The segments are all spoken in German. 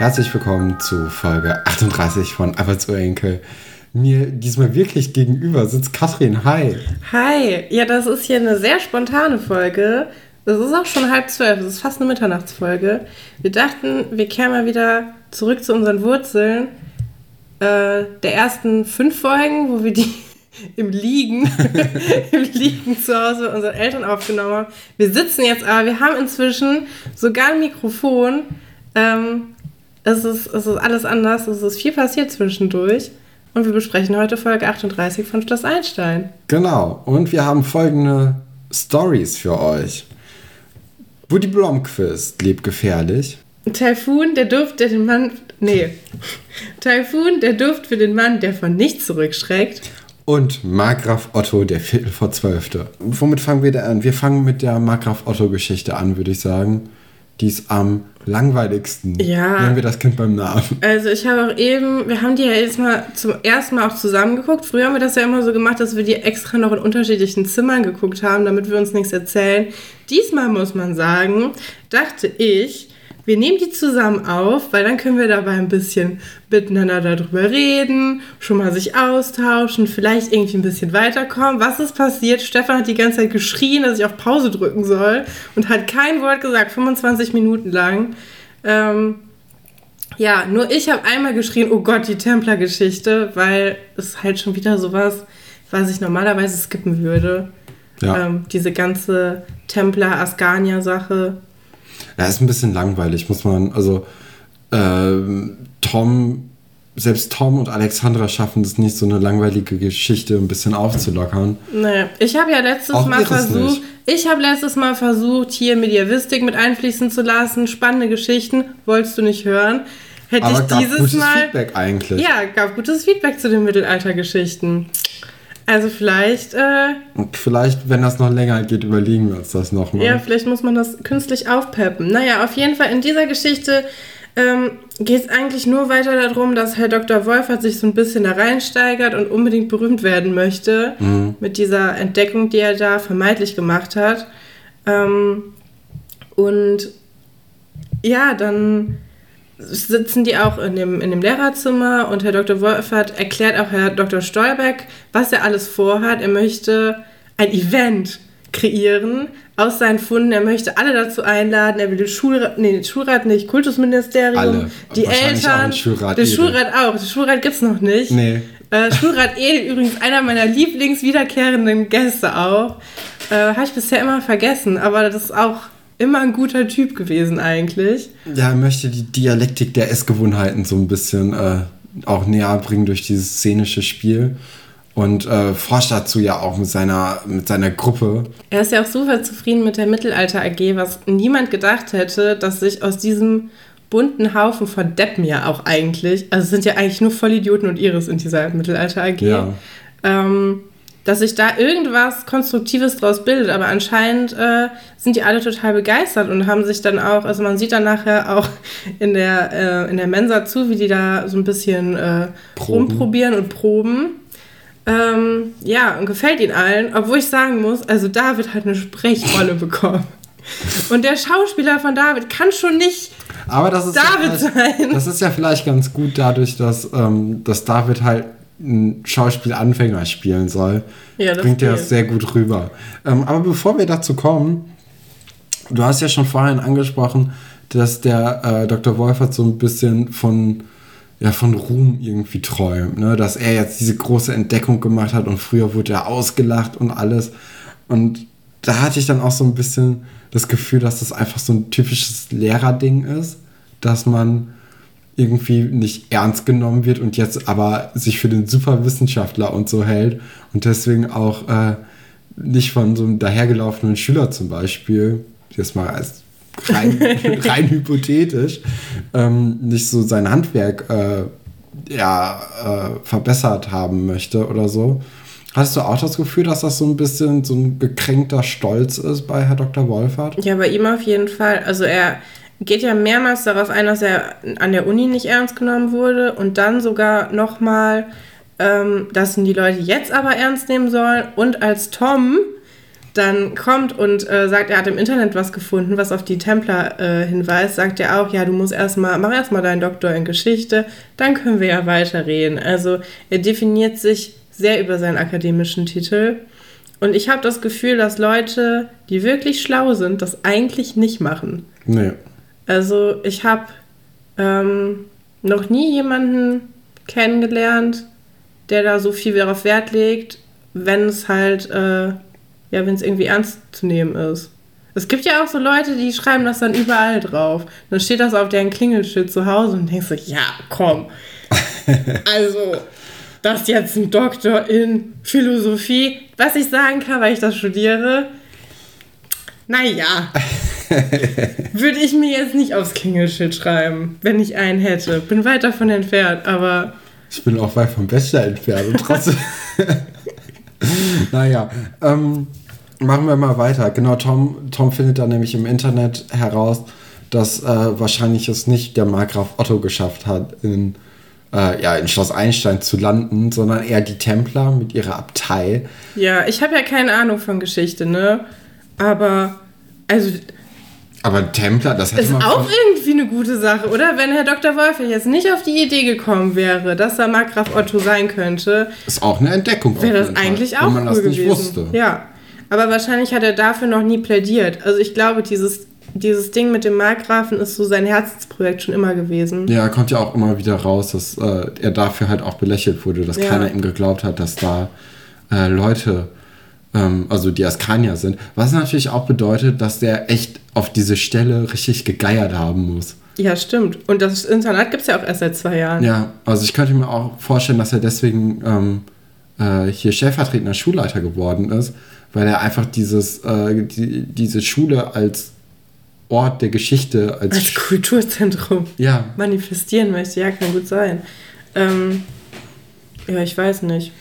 Herzlich willkommen zu Folge 38 von Einfach zu Enkel. Mir diesmal wirklich gegenüber sitzt Katrin. Hi. Hi. Ja, das ist hier eine sehr spontane Folge. Es ist auch schon halb zwölf. Es ist fast eine Mitternachtsfolge. Wir dachten, wir kehren mal wieder zurück zu unseren Wurzeln. Äh, der ersten fünf Folgen, wo wir die im Liegen, im Liegen zu Hause mit unseren Eltern aufgenommen haben. Wir sitzen jetzt aber, wir haben inzwischen sogar ein Mikrofon. Ähm, es, ist, es ist alles anders, es ist viel passiert zwischendurch. Und wir besprechen heute Folge 38 von Schloss Einstein. Genau, und wir haben folgende Stories für euch. Woody Blomqvist lebt gefährlich. Taifun, der Duft, der den Mann. Nee. Taifun, der Duft für den Mann, der von nichts zurückschreckt. Und Markgraf Otto, der Viertel vor Zwölfte. Womit fangen wir da an? Wir fangen mit der Markgraf Otto-Geschichte an, würde ich sagen. Die ist am langweiligsten. Ja. Nennen wir das Kind beim Namen. Also ich habe auch eben, wir haben die ja jetzt mal zum ersten Mal auch zusammengeguckt. Früher haben wir das ja immer so gemacht, dass wir die extra noch in unterschiedlichen Zimmern geguckt haben, damit wir uns nichts erzählen. Diesmal muss man sagen, dachte ich, wir nehmen die zusammen auf, weil dann können wir dabei ein bisschen miteinander darüber reden, schon mal sich austauschen, vielleicht irgendwie ein bisschen weiterkommen. Was ist passiert? Stefan hat die ganze Zeit geschrien, dass ich auf Pause drücken soll und hat kein Wort gesagt, 25 Minuten lang. Ähm, ja, nur ich habe einmal geschrien, oh Gott, die Templer-Geschichte, weil es halt schon wieder sowas, was ich normalerweise skippen würde. Ja. Ähm, diese ganze Templer-Ascania-Sache ja, ist ein bisschen langweilig, muss man. Also, äh, Tom, selbst Tom und Alexandra schaffen es nicht, so eine langweilige Geschichte ein bisschen aufzulockern. Naja, ich habe ja letztes Auch Mal versucht, ich habe letztes Mal versucht, hier Mediavistik mit einfließen zu lassen, spannende Geschichten, wolltest du nicht hören. Hätte Aber ich gab dieses gutes Mal. Feedback eigentlich. Ja, gab gutes Feedback zu den Mittelaltergeschichten. Also vielleicht. Äh, vielleicht, wenn das noch länger geht, überlegen wir uns das nochmal. Ja, vielleicht muss man das künstlich aufpeppen. Naja, auf jeden Fall in dieser Geschichte ähm, geht es eigentlich nur weiter darum, dass Herr Dr. Wolfert sich so ein bisschen da reinsteigert und unbedingt berühmt werden möchte mhm. mit dieser Entdeckung, die er da vermeintlich gemacht hat. Ähm, und ja, dann sitzen die auch in dem, in dem Lehrerzimmer und Herr Dr. Wolfert erklärt auch Herr Dr. Stolberg, was er alles vorhat. Er möchte ein Event kreieren aus seinen Funden. Er möchte alle dazu einladen. Er will den Schulrat, nee, den Schulrat nicht, Kultusministerium, alle. die Eltern, Schulrat den Schulrat auch. Den Schulrat gibt es noch nicht. Nee. Äh, Schulrat Edel übrigens einer meiner Lieblingswiederkehrenden Gäste auch. Äh, Habe ich bisher immer vergessen, aber das ist auch immer ein guter Typ gewesen eigentlich. Ja, er möchte die Dialektik der Essgewohnheiten so ein bisschen äh, auch näher bringen durch dieses szenische Spiel. Und äh, forscht dazu ja auch mit seiner, mit seiner Gruppe. Er ist ja auch super zufrieden mit der Mittelalter AG, was niemand gedacht hätte, dass sich aus diesem bunten Haufen von Deppen ja auch eigentlich, also es sind ja eigentlich nur Vollidioten und Iris in dieser Mittelalter AG, ja. ähm, dass sich da irgendwas Konstruktives draus bildet. Aber anscheinend äh, sind die alle total begeistert und haben sich dann auch, also man sieht dann nachher auch in der, äh, in der Mensa zu, wie die da so ein bisschen äh, rumprobieren und proben. Ähm, ja, und gefällt ihnen allen, obwohl ich sagen muss, also David hat eine Sprechrolle bekommen. Und der Schauspieler von David kann schon nicht David ja sein. Das ist ja vielleicht ganz gut dadurch, dass, ähm, dass David halt ein Schauspielanfänger spielen soll, ja, bringt er das sehr gut rüber. Ähm, aber bevor wir dazu kommen, du hast ja schon vorhin angesprochen, dass der äh, Dr. Wolfert so ein bisschen von, ja, von Ruhm irgendwie träumt, ne? dass er jetzt diese große Entdeckung gemacht hat und früher wurde er ausgelacht und alles. Und da hatte ich dann auch so ein bisschen das Gefühl, dass das einfach so ein typisches Lehrerding ist, dass man irgendwie nicht ernst genommen wird und jetzt aber sich für den Superwissenschaftler und so hält und deswegen auch äh, nicht von so einem dahergelaufenen Schüler zum Beispiel, jetzt mal als rein, rein hypothetisch, ähm, nicht so sein Handwerk äh, ja, äh, verbessert haben möchte oder so. Hast du auch das Gefühl, dass das so ein bisschen so ein gekränkter Stolz ist bei Herr Dr. Wolfert? Ja, bei ihm auf jeden Fall. Also er, geht ja mehrmals darauf ein, dass er an der Uni nicht ernst genommen wurde und dann sogar nochmal, ähm, dass ihn die Leute jetzt aber ernst nehmen sollen. Und als Tom dann kommt und äh, sagt, er hat im Internet was gefunden, was auf die Templer äh, hinweist, sagt er auch, ja, du musst erstmal, mach erstmal deinen Doktor in Geschichte, dann können wir ja weiterreden. Also er definiert sich sehr über seinen akademischen Titel. Und ich habe das Gefühl, dass Leute, die wirklich schlau sind, das eigentlich nicht machen. Nee. Also ich habe ähm, noch nie jemanden kennengelernt, der da so viel darauf Wert legt, wenn es halt, äh, ja, wenn es irgendwie ernst zu nehmen ist. Es gibt ja auch so Leute, die schreiben das dann überall drauf. Dann steht das auf deren Klingelschild zu Hause und denkst so, ja, komm. also, das ist jetzt ein Doktor in Philosophie. Was ich sagen kann, weil ich das studiere, naja, würde ich mir jetzt nicht aufs Klingelschild schreiben, wenn ich einen hätte. Bin weit davon entfernt, aber. Ich bin auch weit vom Bachelor entfernt und trotzdem. naja, ähm, machen wir mal weiter. Genau, Tom, Tom findet dann nämlich im Internet heraus, dass äh, wahrscheinlich es nicht der Markgraf Otto geschafft hat, in, äh, ja, in Schloss Einstein zu landen, sondern eher die Templer mit ihrer Abtei. Ja, ich habe ja keine Ahnung von Geschichte, ne? Aber, also aber Templer, das hätte ist man auch irgendwie eine gute Sache, oder? Wenn Herr Dr. Wolf jetzt nicht auf die Idee gekommen wäre, dass er Markgraf Otto sein könnte, ist auch eine Entdeckung. Wäre das eigentlich auch wenn man cool das nicht gewesen. wusste. Ja, aber wahrscheinlich hat er dafür noch nie plädiert. Also ich glaube, dieses dieses Ding mit dem Markgrafen ist so sein Herzensprojekt schon immer gewesen. Ja, kommt ja auch immer wieder raus, dass äh, er dafür halt auch belächelt wurde, dass ja. keiner ihm geglaubt hat, dass da äh, Leute ähm, also die Askanier sind. Was natürlich auch bedeutet, dass der echt auf diese Stelle richtig gegeiert haben muss. Ja, stimmt. Und das Internat gibt es ja auch erst seit zwei Jahren. Ja, also ich könnte mir auch vorstellen, dass er deswegen ähm, äh, hier stellvertretender Schulleiter geworden ist, weil er einfach dieses, äh, die, diese Schule als Ort der Geschichte, als, als Kulturzentrum ja. manifestieren möchte. Ja, kann gut sein. Ähm, ja, ich weiß nicht.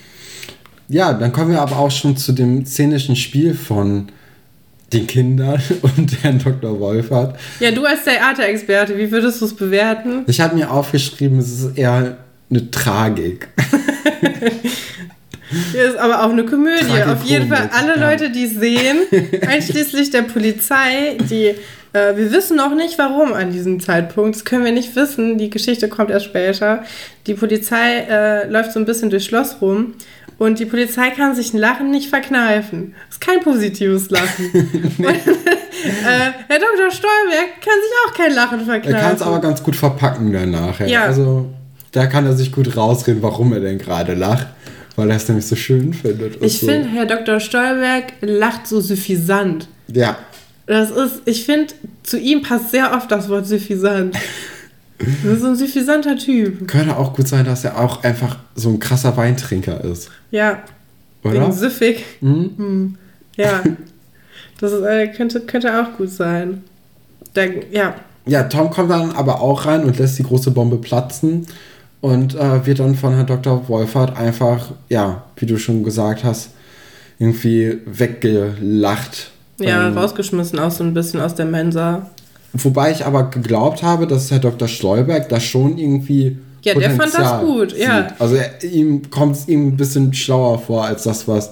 Ja, dann kommen wir aber auch schon zu dem szenischen Spiel von den Kindern und Herrn Dr. Wolfert. Ja, du als Theaterexperte, wie würdest du es bewerten? Ich habe mir aufgeschrieben, es ist eher eine Tragik. Ja, ist aber auch eine Komödie. Auf jeden Fall alle ja. Leute, die sehen, einschließlich der Polizei, die äh, wir wissen noch nicht, warum an diesem Zeitpunkt. Das können wir nicht wissen. Die Geschichte kommt erst später. Die Polizei äh, läuft so ein bisschen durchs Schloss rum und die Polizei kann sich ein Lachen nicht verkneifen. Das ist kein positives Lachen. nee. und, äh, Herr Dr. Stolberg kann sich auch kein Lachen verkneifen. Er kann es aber ganz gut verpacken danach. Ja. Also da kann er sich gut rausreden, warum er denn gerade lacht. Weil er es nämlich so schön findet. Ich so. finde, Herr Dr. Stolberg lacht so suffisant. Ja. Das ist, ich finde, zu ihm passt sehr oft das Wort suffisant. Das ist so ein suffisanter Typ. Könnte auch gut sein, dass er auch einfach so ein krasser Weintrinker ist. Ja. Oder? Wegen süffig. Mhm. Hm. Ja. Das ist, äh, könnte, könnte auch gut sein. Da, ja. Ja, Tom kommt dann aber auch rein und lässt die große Bombe platzen und äh, wird dann von Herrn Dr. Wolfert einfach, ja, wie du schon gesagt hast, irgendwie weggelacht. Ja, ähm, rausgeschmissen auch so ein bisschen aus der Mensa. Wobei ich aber geglaubt habe, dass Herr Dr. Stolberg da schon irgendwie. Ja, Potenzial der fand das gut, sieht. ja. Also er, ihm kommt es ihm ein bisschen schlauer vor als das, was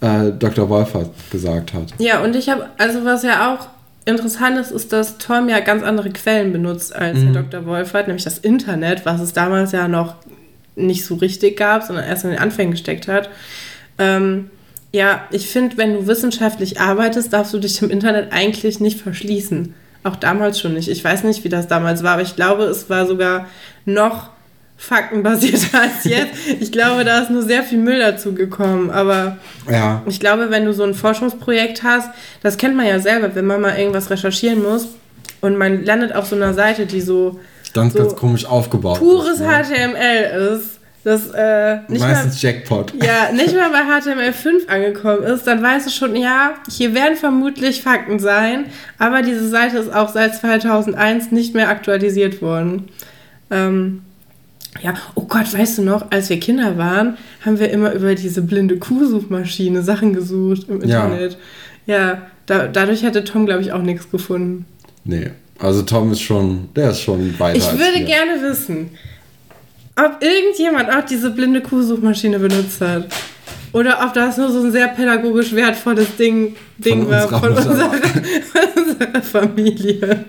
äh, Dr. Wolfert gesagt hat. Ja, und ich habe, also was ja auch interessant ist, ist, dass Tom ja ganz andere Quellen benutzt als mhm. Herr Dr. Wolfert, nämlich das Internet, was es damals ja noch nicht so richtig gab, sondern erst in den Anfängen gesteckt hat. Ähm, ja, ich finde, wenn du wissenschaftlich arbeitest, darfst du dich im Internet eigentlich nicht verschließen. Auch damals schon nicht. Ich weiß nicht, wie das damals war, aber ich glaube, es war sogar noch faktenbasierter als jetzt. Ich glaube, da ist nur sehr viel Müll dazu gekommen. Aber ja. ich glaube, wenn du so ein Forschungsprojekt hast, das kennt man ja selber, wenn man mal irgendwas recherchieren muss und man landet auf so einer Seite, die so ganz, so ganz komisch aufgebaut pures ist. Pures HTML ist das äh, nicht Meistens mal, Jackpot. Ja, nicht mal bei HTML5 angekommen ist, dann weißt du schon, ja, hier werden vermutlich Fakten sein, aber diese Seite ist auch seit 2001 nicht mehr aktualisiert worden. Ähm, ja, oh Gott, weißt du noch, als wir Kinder waren, haben wir immer über diese blinde Kuhsuchmaschine Sachen gesucht im Internet. Ja, ja da, dadurch hätte Tom, glaube ich, auch nichts gefunden. Nee, also Tom ist schon, der ist schon weiter. Ich würde gerne wissen, ob irgendjemand auch diese blinde Kuhsuchmaschine benutzt hat. oder ob das nur so ein sehr pädagogisch wertvolles Ding, Ding von war von unserer, von unserer Familie.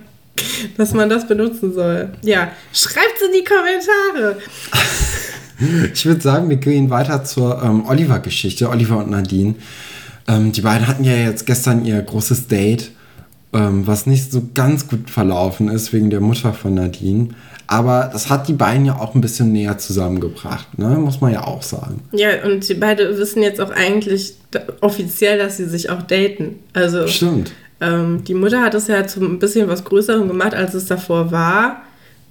Dass man das benutzen soll. Ja, schreibt es in die Kommentare. Ich würde sagen, wir gehen weiter zur ähm, Oliver-Geschichte, Oliver und Nadine. Ähm, die beiden hatten ja jetzt gestern ihr großes Date, ähm, was nicht so ganz gut verlaufen ist wegen der Mutter von Nadine. Aber das hat die beiden ja auch ein bisschen näher zusammengebracht, ne? muss man ja auch sagen. Ja, und die beiden wissen jetzt auch eigentlich offiziell, dass sie sich auch daten. Also, Stimmt. Ähm, die Mutter hat es ja zu ein bisschen was Größerem gemacht, als es davor war.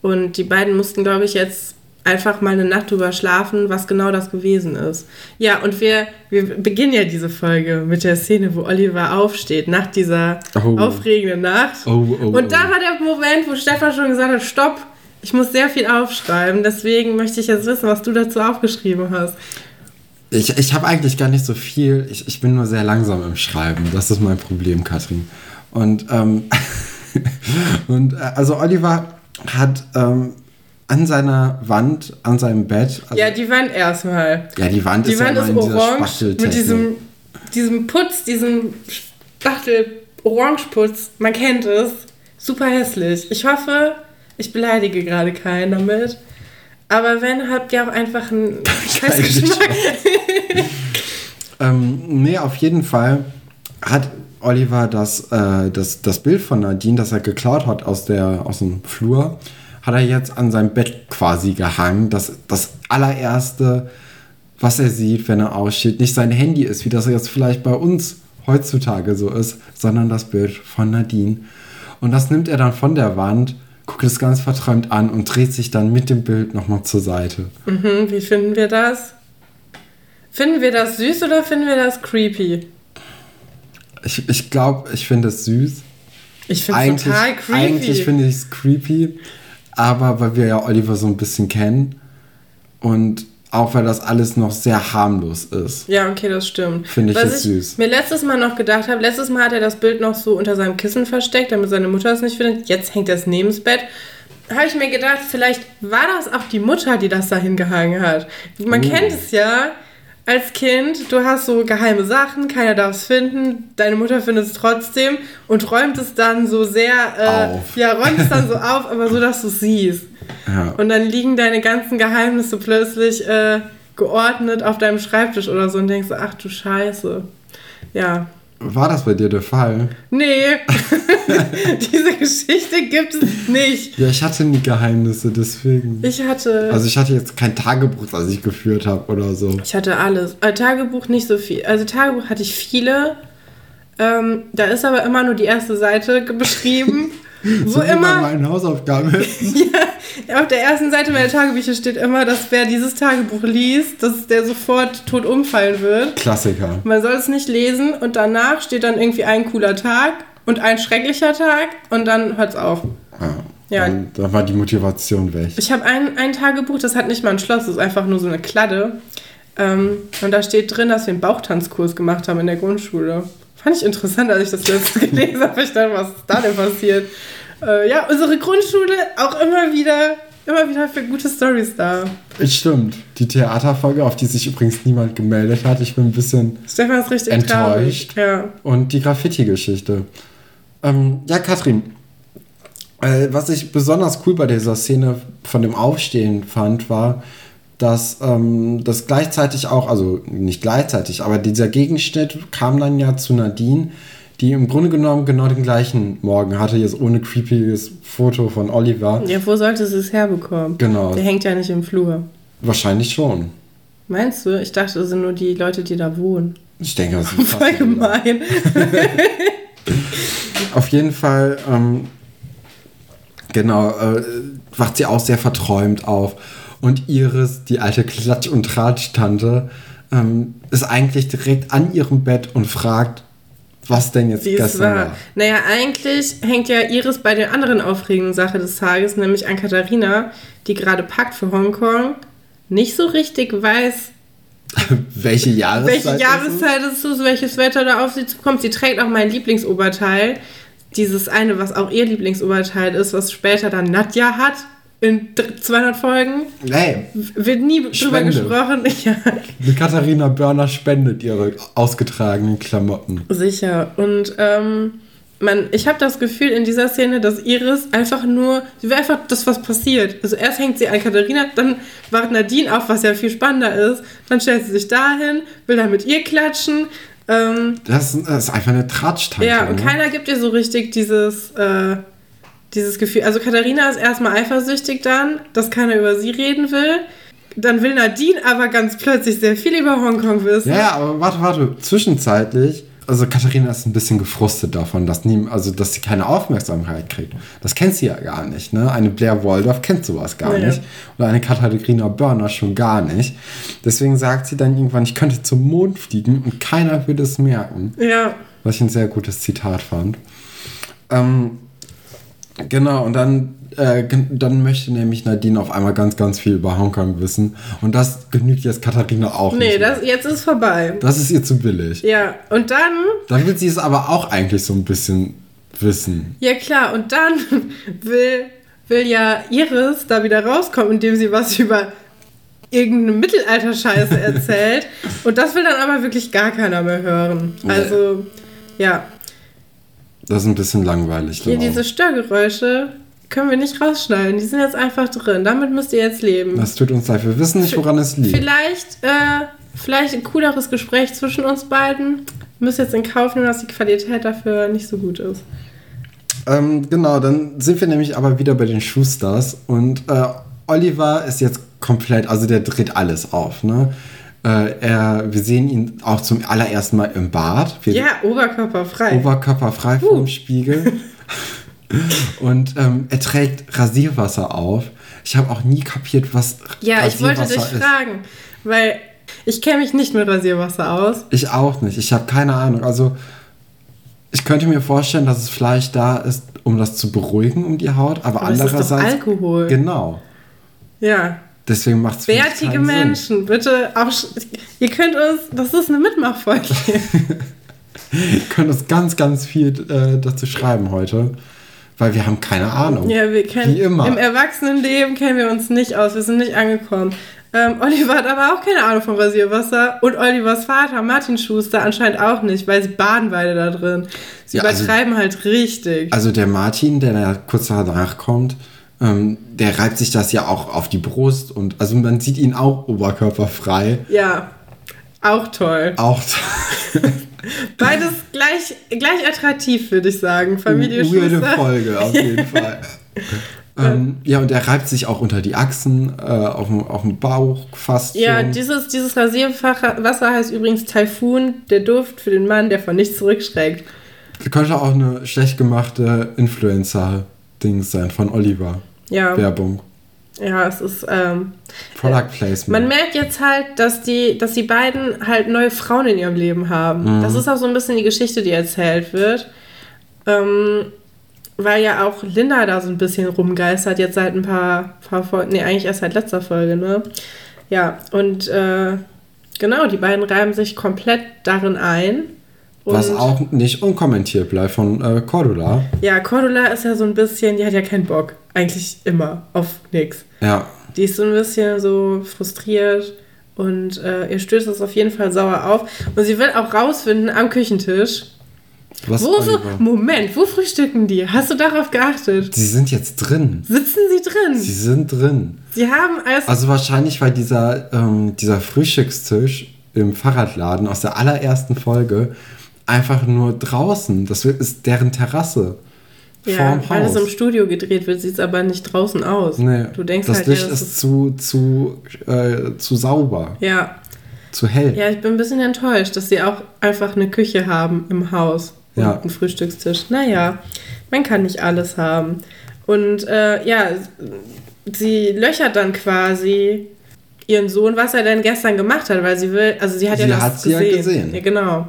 Und die beiden mussten, glaube ich, jetzt einfach mal eine Nacht drüber schlafen, was genau das gewesen ist. Ja, und wir, wir beginnen ja diese Folge mit der Szene, wo Oliver aufsteht, nach dieser oh. aufregenden Nacht. Oh, oh, und da war der Moment, wo Stefan schon gesagt hat, stopp, ich muss sehr viel aufschreiben. Deswegen möchte ich jetzt wissen, was du dazu aufgeschrieben hast. Ich, ich habe eigentlich gar nicht so viel. Ich, ich bin nur sehr langsam im Schreiben. Das ist mein Problem, Katrin. Und, ähm, und äh, also Oliver hat ähm, an seiner Wand, an seinem Bett. Also, ja, die Wand erstmal. Ja, die Wand die ist Wand ja ist orange mit diesem, diesem Putz, diesem Spachtel-Orangeputz. Man kennt es. Super hässlich. Ich hoffe, ich beleidige gerade keinen damit. Aber wenn, habt ihr auch einfach einen Scheißgeschmack. ähm, nee, auf jeden Fall hat Oliver das, äh, das, das Bild von Nadine, das er geklaut hat aus, der, aus dem Flur, hat er jetzt an seinem Bett quasi gehangen. Das, das allererste, was er sieht, wenn er aussteht, nicht sein Handy ist, wie das jetzt vielleicht bei uns heutzutage so ist, sondern das Bild von Nadine. Und das nimmt er dann von der Wand guckt es ganz verträumt an und dreht sich dann mit dem Bild nochmal zur Seite. Mhm, wie finden wir das? Finden wir das süß oder finden wir das creepy? Ich, ich glaube, ich finde es süß. Ich finde es total creepy. Eigentlich finde ich es creepy, aber weil wir ja Oliver so ein bisschen kennen und auch weil das alles noch sehr harmlos ist. Ja, okay, das stimmt. Finde ich Was es süß. mir letztes Mal noch gedacht habe, letztes Mal hat er das Bild noch so unter seinem Kissen versteckt, damit seine Mutter es nicht findet. Jetzt hängt er es neben das Bett. Habe ich mir gedacht, vielleicht war das auch die Mutter, die das da hingehangen hat. Man oh. kennt es ja als Kind, du hast so geheime Sachen, keiner darf es finden, deine Mutter findet es trotzdem und räumt es dann so sehr, äh, ja, räumt es dann so auf, aber so, dass du es siehst. Ja. Und dann liegen deine ganzen Geheimnisse plötzlich äh, geordnet auf deinem Schreibtisch oder so und denkst, ach du Scheiße. Ja. War das bei dir der Fall? Nee, diese Geschichte gibt es nicht. Ja, ich hatte nie Geheimnisse, deswegen. Ich hatte. Also ich hatte jetzt kein Tagebuch, das ich geführt habe oder so. Ich hatte alles. Äh, Tagebuch nicht so viel. Also Tagebuch hatte ich viele. Ähm, da ist aber immer nur die erste Seite beschrieben. Wo so immer. Meine Hausaufgabe. ja, auf der ersten Seite meiner Tagebücher steht immer, dass wer dieses Tagebuch liest, dass der sofort tot umfallen wird. Klassiker. Man soll es nicht lesen und danach steht dann irgendwie ein cooler Tag und ein schrecklicher Tag und dann hört es auf. Ja. Ja. Dann, dann, war die Motivation weg. Ich habe ein, ein Tagebuch, das hat nicht mal ein Schloss, das ist einfach nur so eine Kladde. Ähm, und da steht drin, dass wir einen Bauchtanzkurs gemacht haben in der Grundschule. Fand ich interessant, als ich das letzte gelesen habe. Ich dachte, was ist da denn passiert? Äh, ja, unsere Grundschule auch immer wieder, immer wieder für gute Stories da. Stimmt. Die Theaterfolge, auf die sich übrigens niemand gemeldet hat. Ich bin ein bisschen Stefan ist richtig enttäuscht. Ja. Und die Graffiti-Geschichte. Ähm, ja, Katrin. Äh, was ich besonders cool bei dieser Szene von dem Aufstehen fand, war, dass ähm, das gleichzeitig auch, also nicht gleichzeitig, aber dieser Gegenschnitt kam dann ja zu Nadine, die im Grunde genommen genau den gleichen Morgen hatte, jetzt ohne creepyes Foto von Oliver. Ja, wo sollte sie es herbekommen? Genau. Der hängt ja nicht im Flur. Wahrscheinlich schon. Meinst du? Ich dachte, das sind nur die Leute, die da wohnen. Ich denke, das ist voll gemein. Auf jeden Fall, ähm, genau, äh, wacht sie auch sehr verträumt auf und Iris, die alte Klatsch- und Tratsch-Tante, ähm, ist eigentlich direkt an ihrem Bett und fragt, was denn jetzt Wie gestern war. war. Naja, eigentlich hängt ja Iris bei der anderen aufregenden Sache des Tages, nämlich an Katharina, die gerade packt für Hongkong, nicht so richtig weiß, welche Jahreszeit, welche Jahreszeit ist es, welches Wetter da auf sie zukommt. Sie trägt auch mein Lieblingsoberteil. Dieses eine, was auch ihr Lieblingsoberteil ist, was später dann Nadja hat in 200 Folgen. Nee. Wird nie drüber gesprochen. Ja. Katharina Börner spendet ihre ausgetragenen Klamotten. Sicher. Und ähm, man, ich habe das Gefühl in dieser Szene, dass Iris einfach nur, sie will einfach, dass was passiert. Also erst hängt sie an Katharina, dann wacht Nadine auf, was ja viel spannender ist. Dann stellt sie sich dahin, will dann mit ihr klatschen. Ähm, das, ist einfach eine Tratsch Ja, und ne? keiner gibt ihr so richtig dieses, äh, dieses Gefühl. Also Katharina ist erstmal eifersüchtig dann, dass keiner über sie reden will. Dann will Nadine aber ganz plötzlich sehr viel über Hongkong wissen. Ja, aber warte, warte. Zwischenzeitlich also Katharina ist ein bisschen gefrustet davon, dass, nie, also, dass sie keine Aufmerksamkeit kriegt. Das kennt sie ja gar nicht. Ne? Eine Blair Waldorf kennt sowas gar ja. nicht. Oder eine Katharina Börner schon gar nicht. Deswegen sagt sie dann irgendwann, ich könnte zum Mond fliegen und keiner würde es merken. Ja. Was ich ein sehr gutes Zitat fand. Ähm, genau, und dann äh, dann möchte nämlich Nadine auf einmal ganz, ganz viel über Hongkong wissen. Und das genügt jetzt Katharina auch nee, nicht. Nee, das, jetzt ist vorbei. Das ist ihr zu billig. Ja, und dann. Dann will sie es aber auch eigentlich so ein bisschen wissen. Ja, klar, und dann will, will ja Iris da wieder rauskommen, indem sie was über irgendeine Mittelalter-Scheiße erzählt. und das will dann aber wirklich gar keiner mehr hören. Also, ja. Das ist ein bisschen langweilig. Hier diese Störgeräusche, können wir nicht rausschneiden. Die sind jetzt einfach drin. Damit müsst ihr jetzt leben. Das tut uns leid. Wir wissen nicht, woran es liegt. Vielleicht, äh, vielleicht ein cooleres Gespräch zwischen uns beiden. Müsst jetzt in Kauf nehmen, dass die Qualität dafür nicht so gut ist. Ähm, genau, dann sind wir nämlich aber wieder bei den Schusters. Und äh, Oliver ist jetzt komplett, also der dreht alles auf, ne? Äh, er, wir sehen ihn auch zum allerersten Mal im Bad. Wir ja, oberkörperfrei. Oberkörperfrei uh. vom Spiegel. Und ähm, er trägt Rasierwasser auf. Ich habe auch nie kapiert, was Ja, Rasierwasser ich wollte dich ist. fragen, weil ich kenne mich nicht mit Rasierwasser aus. Ich auch nicht. Ich habe keine Ahnung. Also ich könnte mir vorstellen, dass es vielleicht da ist, um das zu beruhigen, um die Haut, aber, aber andererseits. Das ist doch Alkohol. Genau. Ja. Deswegen macht es Bärtige Menschen, Sinn. bitte auch. Ihr könnt uns. Das ist eine Mitmachfolge. ihr könnt uns ganz, ganz viel äh, dazu schreiben heute weil wir haben keine Ahnung. Ja, wir kennen Wie immer. Im Erwachsenenleben kennen wir uns nicht aus, wir sind nicht angekommen. Ähm, Oliver hat aber auch keine Ahnung vom Rasierwasser und Olivers Vater, Martin Schuster, anscheinend auch nicht, weil sie baden beide da drin. Sie ja, also übertreiben also, halt richtig. Also der Martin, der da kurz danach kommt, ähm, der reibt sich das ja auch auf die Brust und also man sieht ihn auch oberkörperfrei. Ja, auch toll. Auch toll. Beides gleich, gleich attraktiv, würde ich sagen. Familie Weirde Folge, auf jeden Fall. ähm, ja, und er reibt sich auch unter die Achsen, äh, auf, dem, auf dem Bauch fast. Ja, schon. dieses, dieses Rasierwasser heißt übrigens Taifun, der Duft für den Mann, der von nichts zurückschreckt. Das könnte auch eine schlecht gemachte Influencer-Ding sein von Oliver. Ja. Werbung. Ja, es ist. Ähm, Product Placement. Man merkt jetzt halt, dass die, dass die beiden halt neue Frauen in ihrem Leben haben. Mhm. Das ist auch so ein bisschen die Geschichte, die erzählt wird. Ähm, weil ja auch Linda da so ein bisschen rumgeistert, jetzt seit ein paar, paar Folgen. Nee, eigentlich erst seit letzter Folge, ne? Ja, und äh, genau, die beiden reiben sich komplett darin ein. Was auch nicht unkommentiert bleibt von äh, Cordula. Ja, Cordula ist ja so ein bisschen, die hat ja keinen Bock. Eigentlich immer auf nichts. Ja. Die ist so ein bisschen so frustriert und äh, ihr stößt das auf jeden Fall sauer auf. Und sie will auch rausfinden am Küchentisch. Was, wo, Moment, wo frühstücken die? Hast du darauf geachtet? Sie sind jetzt drin. Sitzen sie drin? Sie sind drin. Sie haben als. Also wahrscheinlich, weil dieser, ähm, dieser Frühstückstisch im Fahrradladen aus der allerersten Folge einfach nur draußen. Das ist deren Terrasse. Ja, weil es im Studio gedreht wird, sieht es aber nicht draußen aus. Nee, du denkst das halt, Licht ja, das ist zu, zu, äh, zu sauber. Ja. Zu hell. Ja, ich bin ein bisschen enttäuscht, dass sie auch einfach eine Küche haben im Haus und ja. einen Frühstückstisch. Naja, man kann nicht alles haben. Und äh, ja, sie löchert dann quasi ihren Sohn, was er denn gestern gemacht hat, weil sie will, also sie hat sie ja das hat gesehen. Sie ja gesehen. Ja, genau.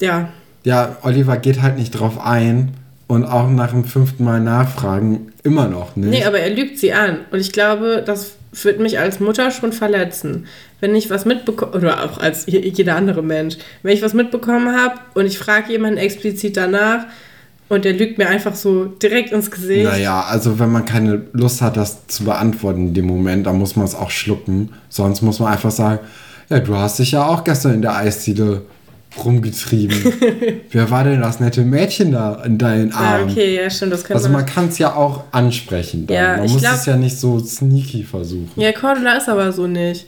Ja. Ja, Oliver geht halt nicht drauf ein und auch nach dem fünften Mal nachfragen immer noch nicht. Nee, aber er lügt sie an. Und ich glaube, das wird mich als Mutter schon verletzen. Wenn ich was mitbekomme, oder auch als jeder andere Mensch, wenn ich was mitbekommen habe und ich frage jemanden explizit danach, Und der lügt mir einfach so direkt ins Gesicht. Naja, also wenn man keine Lust hat, das zu beantworten in dem Moment, dann muss man es auch schlucken. Sonst muss man einfach sagen, ja, du hast dich ja auch gestern in der Eisdiele rumgetrieben. Wer war denn das nette Mädchen da in deinen Armen? Ja, okay, ja, stimmt, das könnte Also man kann es ja auch ansprechen. Dann. Ja, man muss glaub, es ja nicht so sneaky versuchen. Ja, Cordula ist aber so nicht.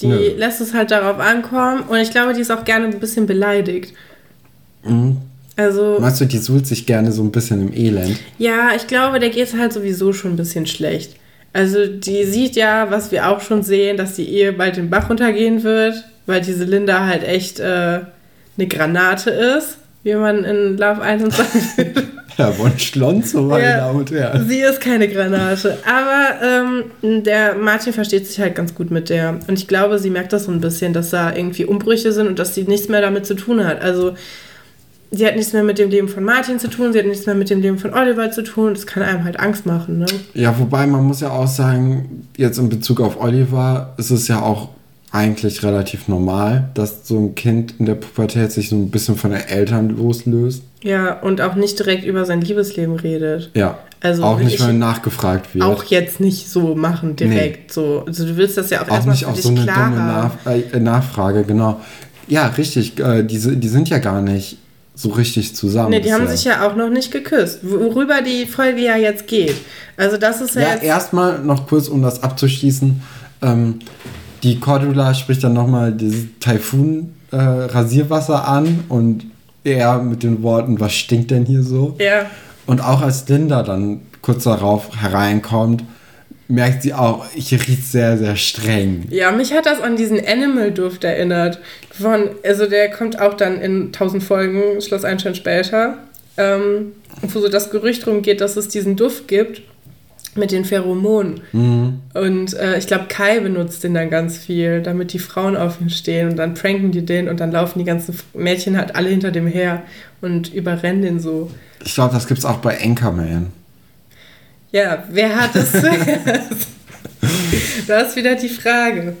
Die Nö. lässt es halt darauf ankommen und ich glaube, die ist auch gerne ein bisschen beleidigt. Mhm. Also, Meinst du, die suhlt sich gerne so ein bisschen im Elend? Ja, ich glaube, der geht es halt sowieso schon ein bisschen schlecht. Also die sieht ja, was wir auch schon sehen, dass die Ehe bald den Bach runtergehen wird, weil diese Linda halt echt äh, eine Granate ist, wie man in Love Island sagen würde. Ja, von Schlonzo, meine ja, Damen und Herren. Sie ist keine Granate. Aber ähm, der Martin versteht sich halt ganz gut mit der. Und ich glaube, sie merkt das so ein bisschen, dass da irgendwie Umbrüche sind und dass sie nichts mehr damit zu tun hat. Also sie hat nichts mehr mit dem Leben von Martin zu tun, sie hat nichts mehr mit dem Leben von Oliver zu tun. Das kann einem halt Angst machen, ne? Ja, wobei man muss ja auch sagen, jetzt in Bezug auf Oliver ist es ja auch eigentlich relativ normal, dass so ein Kind in der Pubertät sich so ein bisschen von den Eltern loslöst. Ja, und auch nicht direkt über sein Liebesleben redet. Ja. Also auch nicht, wenn nachgefragt wird. Auch jetzt nicht so machen direkt. Nee. So. Also du willst das ja auch, auch erstmal nicht auf so eine dumme Nach äh, Nachfrage, genau. Ja, richtig. Äh, die, die sind ja gar nicht so richtig zusammen. Nee, die haben sich ja auch noch nicht geküsst, worüber die Folge ja jetzt geht. Also das ist ja, ja jetzt... erstmal noch kurz, um das abzuschließen. Ähm, die Cordula spricht dann nochmal dieses Taifun-Rasierwasser äh, an und er mit den Worten, was stinkt denn hier so? Ja. Und auch als Linda dann kurz darauf hereinkommt, merkt sie auch, ich rieche sehr, sehr streng. Ja, mich hat das an diesen Animal-Duft erinnert. Von, also der kommt auch dann in 1000 Folgen, Schloss Einstein später, ähm, wo so das Gerücht darum geht, dass es diesen Duft gibt mit den Pheromonen. Mhm. Und äh, ich glaube, Kai benutzt den dann ganz viel, damit die Frauen auf ihn stehen und dann pranken die den und dann laufen die ganzen Mädchen halt alle hinter dem her und überrennen den so. Ich glaube, das gibt es auch bei Anchorman. Ja, wer hat es das ist wieder die Frage.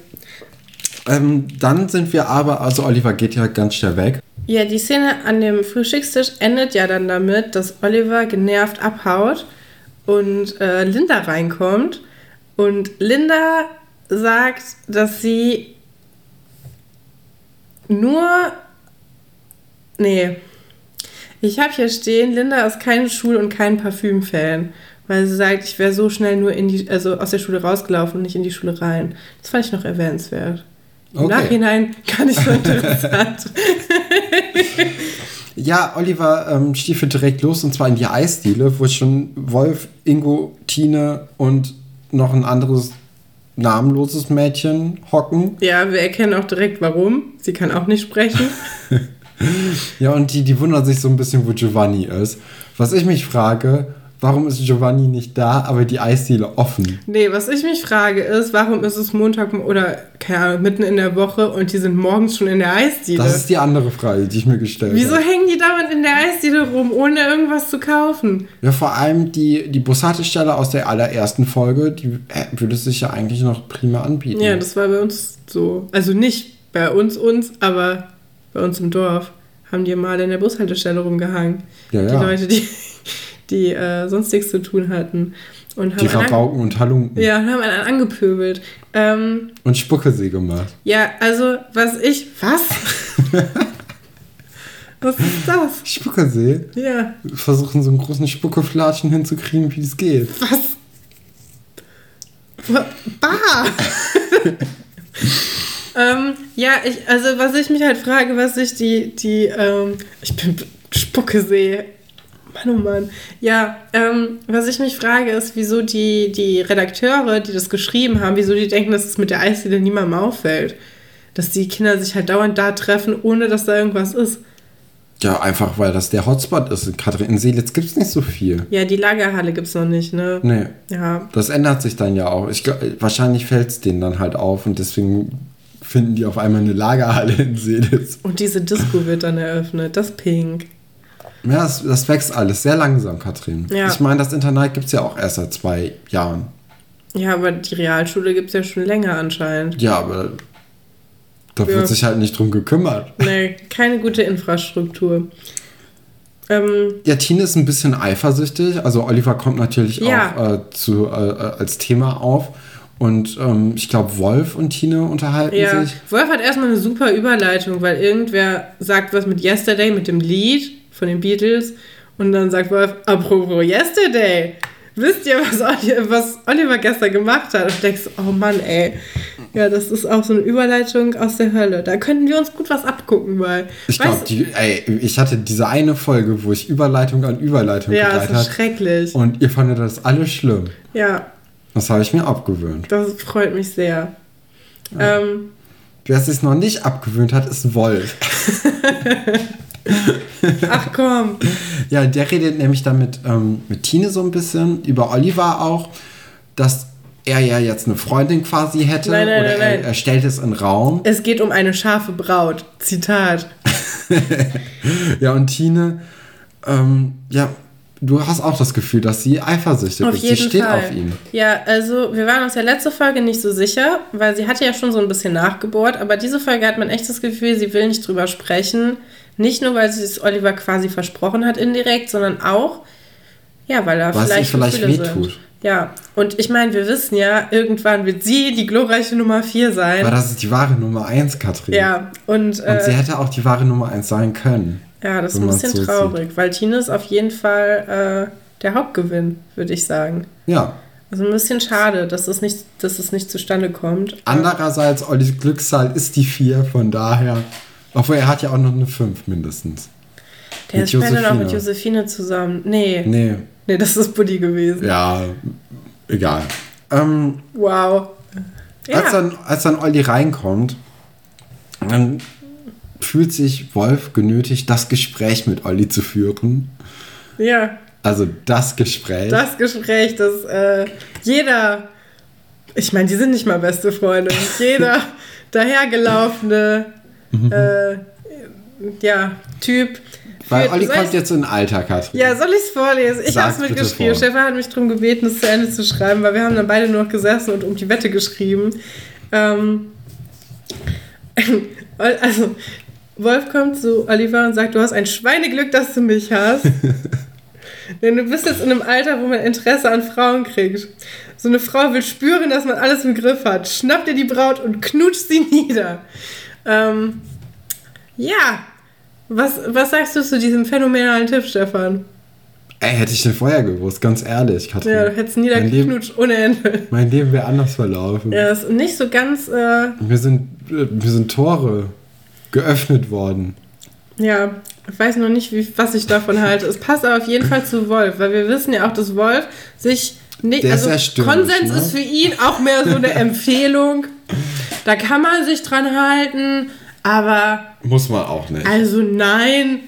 Ähm, dann sind wir aber, also Oliver geht ja ganz schnell weg. Ja, die Szene an dem Frühstückstisch endet ja dann damit, dass Oliver genervt abhaut und äh, Linda reinkommt. Und Linda sagt, dass sie nur. Nee. Ich habe hier stehen, Linda ist kein Schul- und kein Parfüm-Fan weil sie sagt, ich wäre so schnell nur in die, also aus der Schule rausgelaufen und nicht in die Schule rein. Das fand ich noch erwähnenswert. Im okay. Nachhinein gar nicht so interessant. ja, Oliver ähm, stiefelt direkt los und zwar in die Eisdiele, wo schon Wolf, Ingo, Tine und noch ein anderes namenloses Mädchen hocken. Ja, wir erkennen auch direkt warum. Sie kann auch nicht sprechen. ja, und die, die wundern sich so ein bisschen, wo Giovanni ist. Was ich mich frage, warum ist Giovanni nicht da, aber die Eisdiele offen? Nee, was ich mich frage ist, warum ist es Montag oder keine Ahnung, mitten in der Woche und die sind morgens schon in der Eisdiele? Das ist die andere Frage, die ich mir gestellt Wieso habe. Wieso hängen die dauernd in der Eisdiele rum, ohne irgendwas zu kaufen? Ja, vor allem die, die Bushaltestelle aus der allerersten Folge, die äh, würde sich ja eigentlich noch prima anbieten. Ja, das war bei uns so. Also nicht bei uns uns, aber bei uns im Dorf haben die mal in der Bushaltestelle rumgehangen. Ja, ja. Die Leute, die die äh, sonst nichts zu tun hatten. Und haben die Rabauken und Halunken. Ja, und haben einen angepöbelt. Ähm, und Spuckesee gemacht. Ja, also, was ich. Was? was ist das? Spuckersee? Ja. Versuchen so einen großen Spuckeflatschen hinzukriegen, wie es geht. Was? Bah! ähm, ja, ich, also was ich mich halt frage, was sich die, die, ähm, ich bin Spuckesee Mann, oh Mann. Ja, ähm, was ich mich frage, ist, wieso die, die Redakteure, die das geschrieben haben, wieso die denken, dass es mit der Eisdiele niemandem auffällt. Dass die Kinder sich halt dauernd da treffen, ohne dass da irgendwas ist. Ja, einfach weil das der Hotspot ist. In Katrin in Seelitz gibt es nicht so viel. Ja, die Lagerhalle gibt es noch nicht, ne? Nee. Ja. Das ändert sich dann ja auch. Ich glaub, wahrscheinlich fällt es denen dann halt auf und deswegen finden die auf einmal eine Lagerhalle in Seelitz. Und diese Disco wird dann eröffnet, das Pink. Ja, das, das wächst alles sehr langsam, Katrin. Ja. Ich meine, das Internat gibt es ja auch erst seit zwei Jahren. Ja, aber die Realschule gibt es ja schon länger anscheinend. Ja, aber da ja. wird sich halt nicht drum gekümmert. Nee, keine gute Infrastruktur. Ähm, ja, Tine ist ein bisschen eifersüchtig. Also Oliver kommt natürlich ja. auch äh, zu, äh, als Thema auf. Und ähm, ich glaube, Wolf und Tine unterhalten ja. sich. Wolf hat erstmal eine super Überleitung, weil irgendwer sagt was mit Yesterday, mit dem Lied von den Beatles. Und dann sagt Wolf, apropos Yesterday, wisst ihr, was Oliver, was Oliver gestern gemacht hat? Und denkst, oh Mann, ey. Ja, das ist auch so eine Überleitung aus der Hölle. Da könnten wir uns gut was abgucken, weil. Ich glaube, ich hatte diese eine Folge, wo ich Überleitung an Überleitung Ja, das ist schrecklich. Und ihr fandet das alles schlimm. Ja. Das habe ich mir abgewöhnt. Das freut mich sehr. Ja. Ähm, Wer es sich noch nicht abgewöhnt hat, ist Wolf. Ach komm. Ja, der redet nämlich damit ähm, mit Tine so ein bisschen, über Oliver auch, dass er ja jetzt eine Freundin quasi hätte. Nein, nein, oder nein, nein. Er, er stellt es in Raum. Es geht um eine scharfe Braut. Zitat. ja, und Tine, ähm, ja, du hast auch das Gefühl, dass sie eifersüchtig auf ist. Jeden sie steht Fall. auf ihn. Ja, also wir waren uns ja letzte Folge nicht so sicher, weil sie hatte ja schon so ein bisschen nachgebohrt, aber diese Folge hat man echt das Gefühl, sie will nicht drüber sprechen. Nicht nur, weil sie es Oliver quasi versprochen hat indirekt, sondern auch, ja, weil er Was vielleicht, vielleicht wehtut. Ja, und ich meine, wir wissen ja, irgendwann wird sie die glorreiche Nummer 4 sein. Aber das ist die wahre Nummer 1, Katrin. Ja, und. Äh, und sie hätte auch die wahre Nummer 1 sein können. Ja, das ist ein bisschen so traurig, sieht. weil Tine ist auf jeden Fall äh, der Hauptgewinn, würde ich sagen. Ja. Also ein bisschen schade, dass es nicht, dass es nicht zustande kommt. Andererseits, Ollis Glückszahl ist die 4, von daher. Obwohl er hat ja auch noch eine 5 mindestens. Der mit ist später noch mit Josephine zusammen. Nee. Nee. Nee, das ist Buddy gewesen. Ja, egal. Ähm, wow. Ja. Als, dann, als dann Olli reinkommt, dann fühlt sich Wolf genötigt, das Gespräch mit Olli zu führen. Ja. Also das Gespräch. Das Gespräch, das äh, jeder, ich meine, die sind nicht mal beste Freunde, jeder dahergelaufene mhm. äh, ja, Typ. Weil Olli kommt jetzt in Alter, Katrin. Ja, soll ich es vorlesen? Ich habe es mitgeschrieben. Stefan hat mich darum gebeten, es zu Ende zu schreiben, weil wir haben dann beide nur noch gesessen und um die Wette geschrieben. Ähm, also, Wolf kommt zu Oliver und sagt, du hast ein Schweineglück, dass du mich hast. Denn du bist jetzt in einem Alter, wo man Interesse an Frauen kriegt. So eine Frau will spüren, dass man alles im Griff hat. Schnapp dir die Braut und knutscht sie nieder. Ähm, ja. Was, was sagst du zu diesem phänomenalen Tipp, Stefan? Ey, hätte ich den vorher gewusst, ganz ehrlich. Katrin. Ja, du hättest niedergeknutscht ohne Ende. Mein Leben wäre anders verlaufen. Ja, ist nicht so ganz. Äh, mir, sind, mir sind Tore geöffnet worden. Ja, ich weiß noch nicht, wie, was ich davon halte. Es passt aber auf jeden Fall zu Wolf, weil wir wissen ja auch, dass Wolf sich nicht. Der also Konsens ne? ist für ihn auch mehr so eine Empfehlung. Da kann man sich dran halten, aber. Muss man auch nicht. Also nein.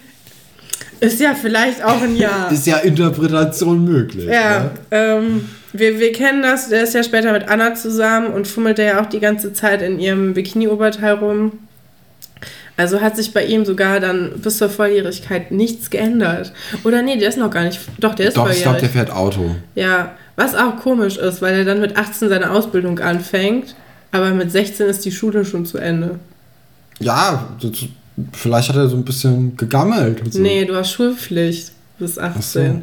Ist ja vielleicht auch ein Ja. ist ja Interpretation möglich. Ja. Ne? Ähm, wir, wir kennen das, der ist ja später mit Anna zusammen und fummelt ja auch die ganze Zeit in ihrem Bikini-Oberteil rum. Also hat sich bei ihm sogar dann bis zur Volljährigkeit nichts geändert. Oder nee, der ist noch gar nicht. Doch, der ist Doch, volljährig. ich glaube, der fährt Auto. Ja, was auch komisch ist, weil er dann mit 18 seine Ausbildung anfängt, aber mit 16 ist die Schule schon zu Ende. Ja, das, vielleicht hat er so ein bisschen gegammelt. So. Nee, du hast Schulpflicht bis 18. So.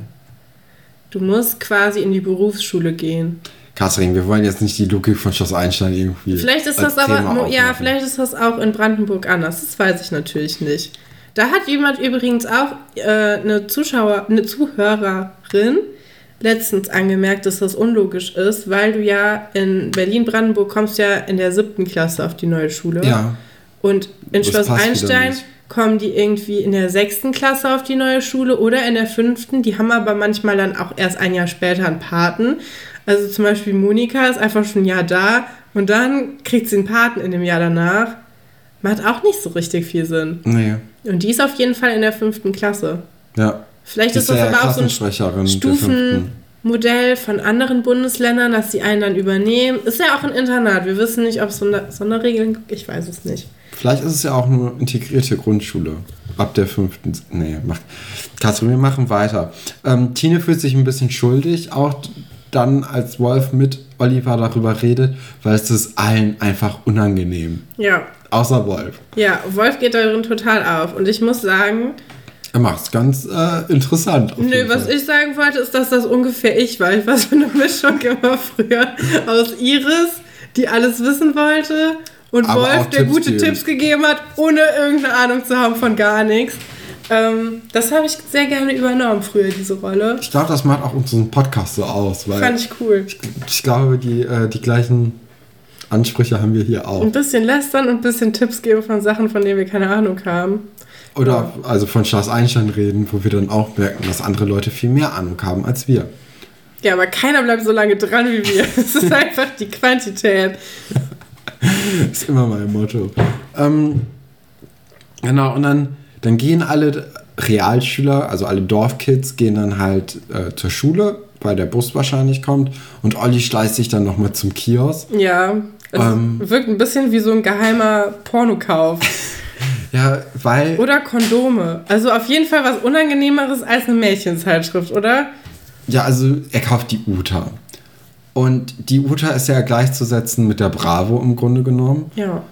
Du musst quasi in die Berufsschule gehen. Kathrin, wir wollen jetzt nicht die Logik von Schloss Einstein irgendwie. Vielleicht ist das aber, ja, vielleicht ist das auch in Brandenburg anders. Das weiß ich natürlich nicht. Da hat jemand übrigens auch äh, eine Zuschauer, eine Zuhörerin letztens angemerkt, dass das unlogisch ist, weil du ja in Berlin-Brandenburg kommst ja in der siebten Klasse auf die neue Schule. Ja. Und in Schloss Einstein kommen die irgendwie in der sechsten Klasse auf die neue Schule oder in der fünften. Die haben aber manchmal dann auch erst ein Jahr später einen Paten. Also zum Beispiel Monika ist einfach schon ein Jahr da und dann kriegt sie einen Paten in dem Jahr danach. Macht auch nicht so richtig viel Sinn. Nee. Und die ist auf jeden Fall in der fünften Klasse. Ja. Vielleicht ist das aber auch so ein Stufenmodell von anderen Bundesländern, dass die einen dann übernehmen. Ist ja auch ein Internat. Wir wissen nicht, ob es Sonderregeln gibt. Ich weiß es nicht. Vielleicht ist es ja auch eine integrierte Grundschule. Ab der fünften. Nee, macht. Katrin, wir machen weiter. Ähm, Tine fühlt sich ein bisschen schuldig, auch dann, als Wolf mit Oliver darüber redet, weil es ist allen einfach unangenehm. Ja. Außer Wolf. Ja, Wolf geht darin total auf. Und ich muss sagen, Er macht es ganz äh, interessant. Nö, was Fall. ich sagen wollte, ist, dass das ungefähr ich war. Ich war so eine Mischung immer früher aus Iris, die alles wissen wollte, und Aber Wolf, der Tipps gute geben. Tipps gegeben hat, ohne irgendeine Ahnung zu haben von gar nichts. Ähm, das habe ich sehr gerne übernommen früher, diese Rolle. Ich glaube, das macht auch unseren Podcast so aus. Weil Fand ich cool. Ich, ich glaube, die, äh, die gleichen Ansprüche haben wir hier auch. Ein bisschen lästern und ein bisschen Tipps geben von Sachen, von denen wir keine Ahnung haben. Oder also von Charles Einstein reden, wo wir dann auch merken, dass andere Leute viel mehr Ahnung haben als wir. Ja, aber keiner bleibt so lange dran wie wir. Es ist einfach die Quantität. ist immer mein Motto. Ähm, genau, und dann, dann gehen alle Realschüler, also alle Dorfkids, gehen dann halt äh, zur Schule, weil der Bus wahrscheinlich kommt. Und Olli schleißt sich dann nochmal zum Kiosk. Ja, es ähm, wirkt ein bisschen wie so ein geheimer Pornokauf. ja, weil. Oder Kondome. Also auf jeden Fall was Unangenehmeres als eine Mädchenzeitschrift, oder? Ja, also er kauft die Uta. Und die Uta ist ja gleichzusetzen mit der Bravo im Grunde genommen. Ja.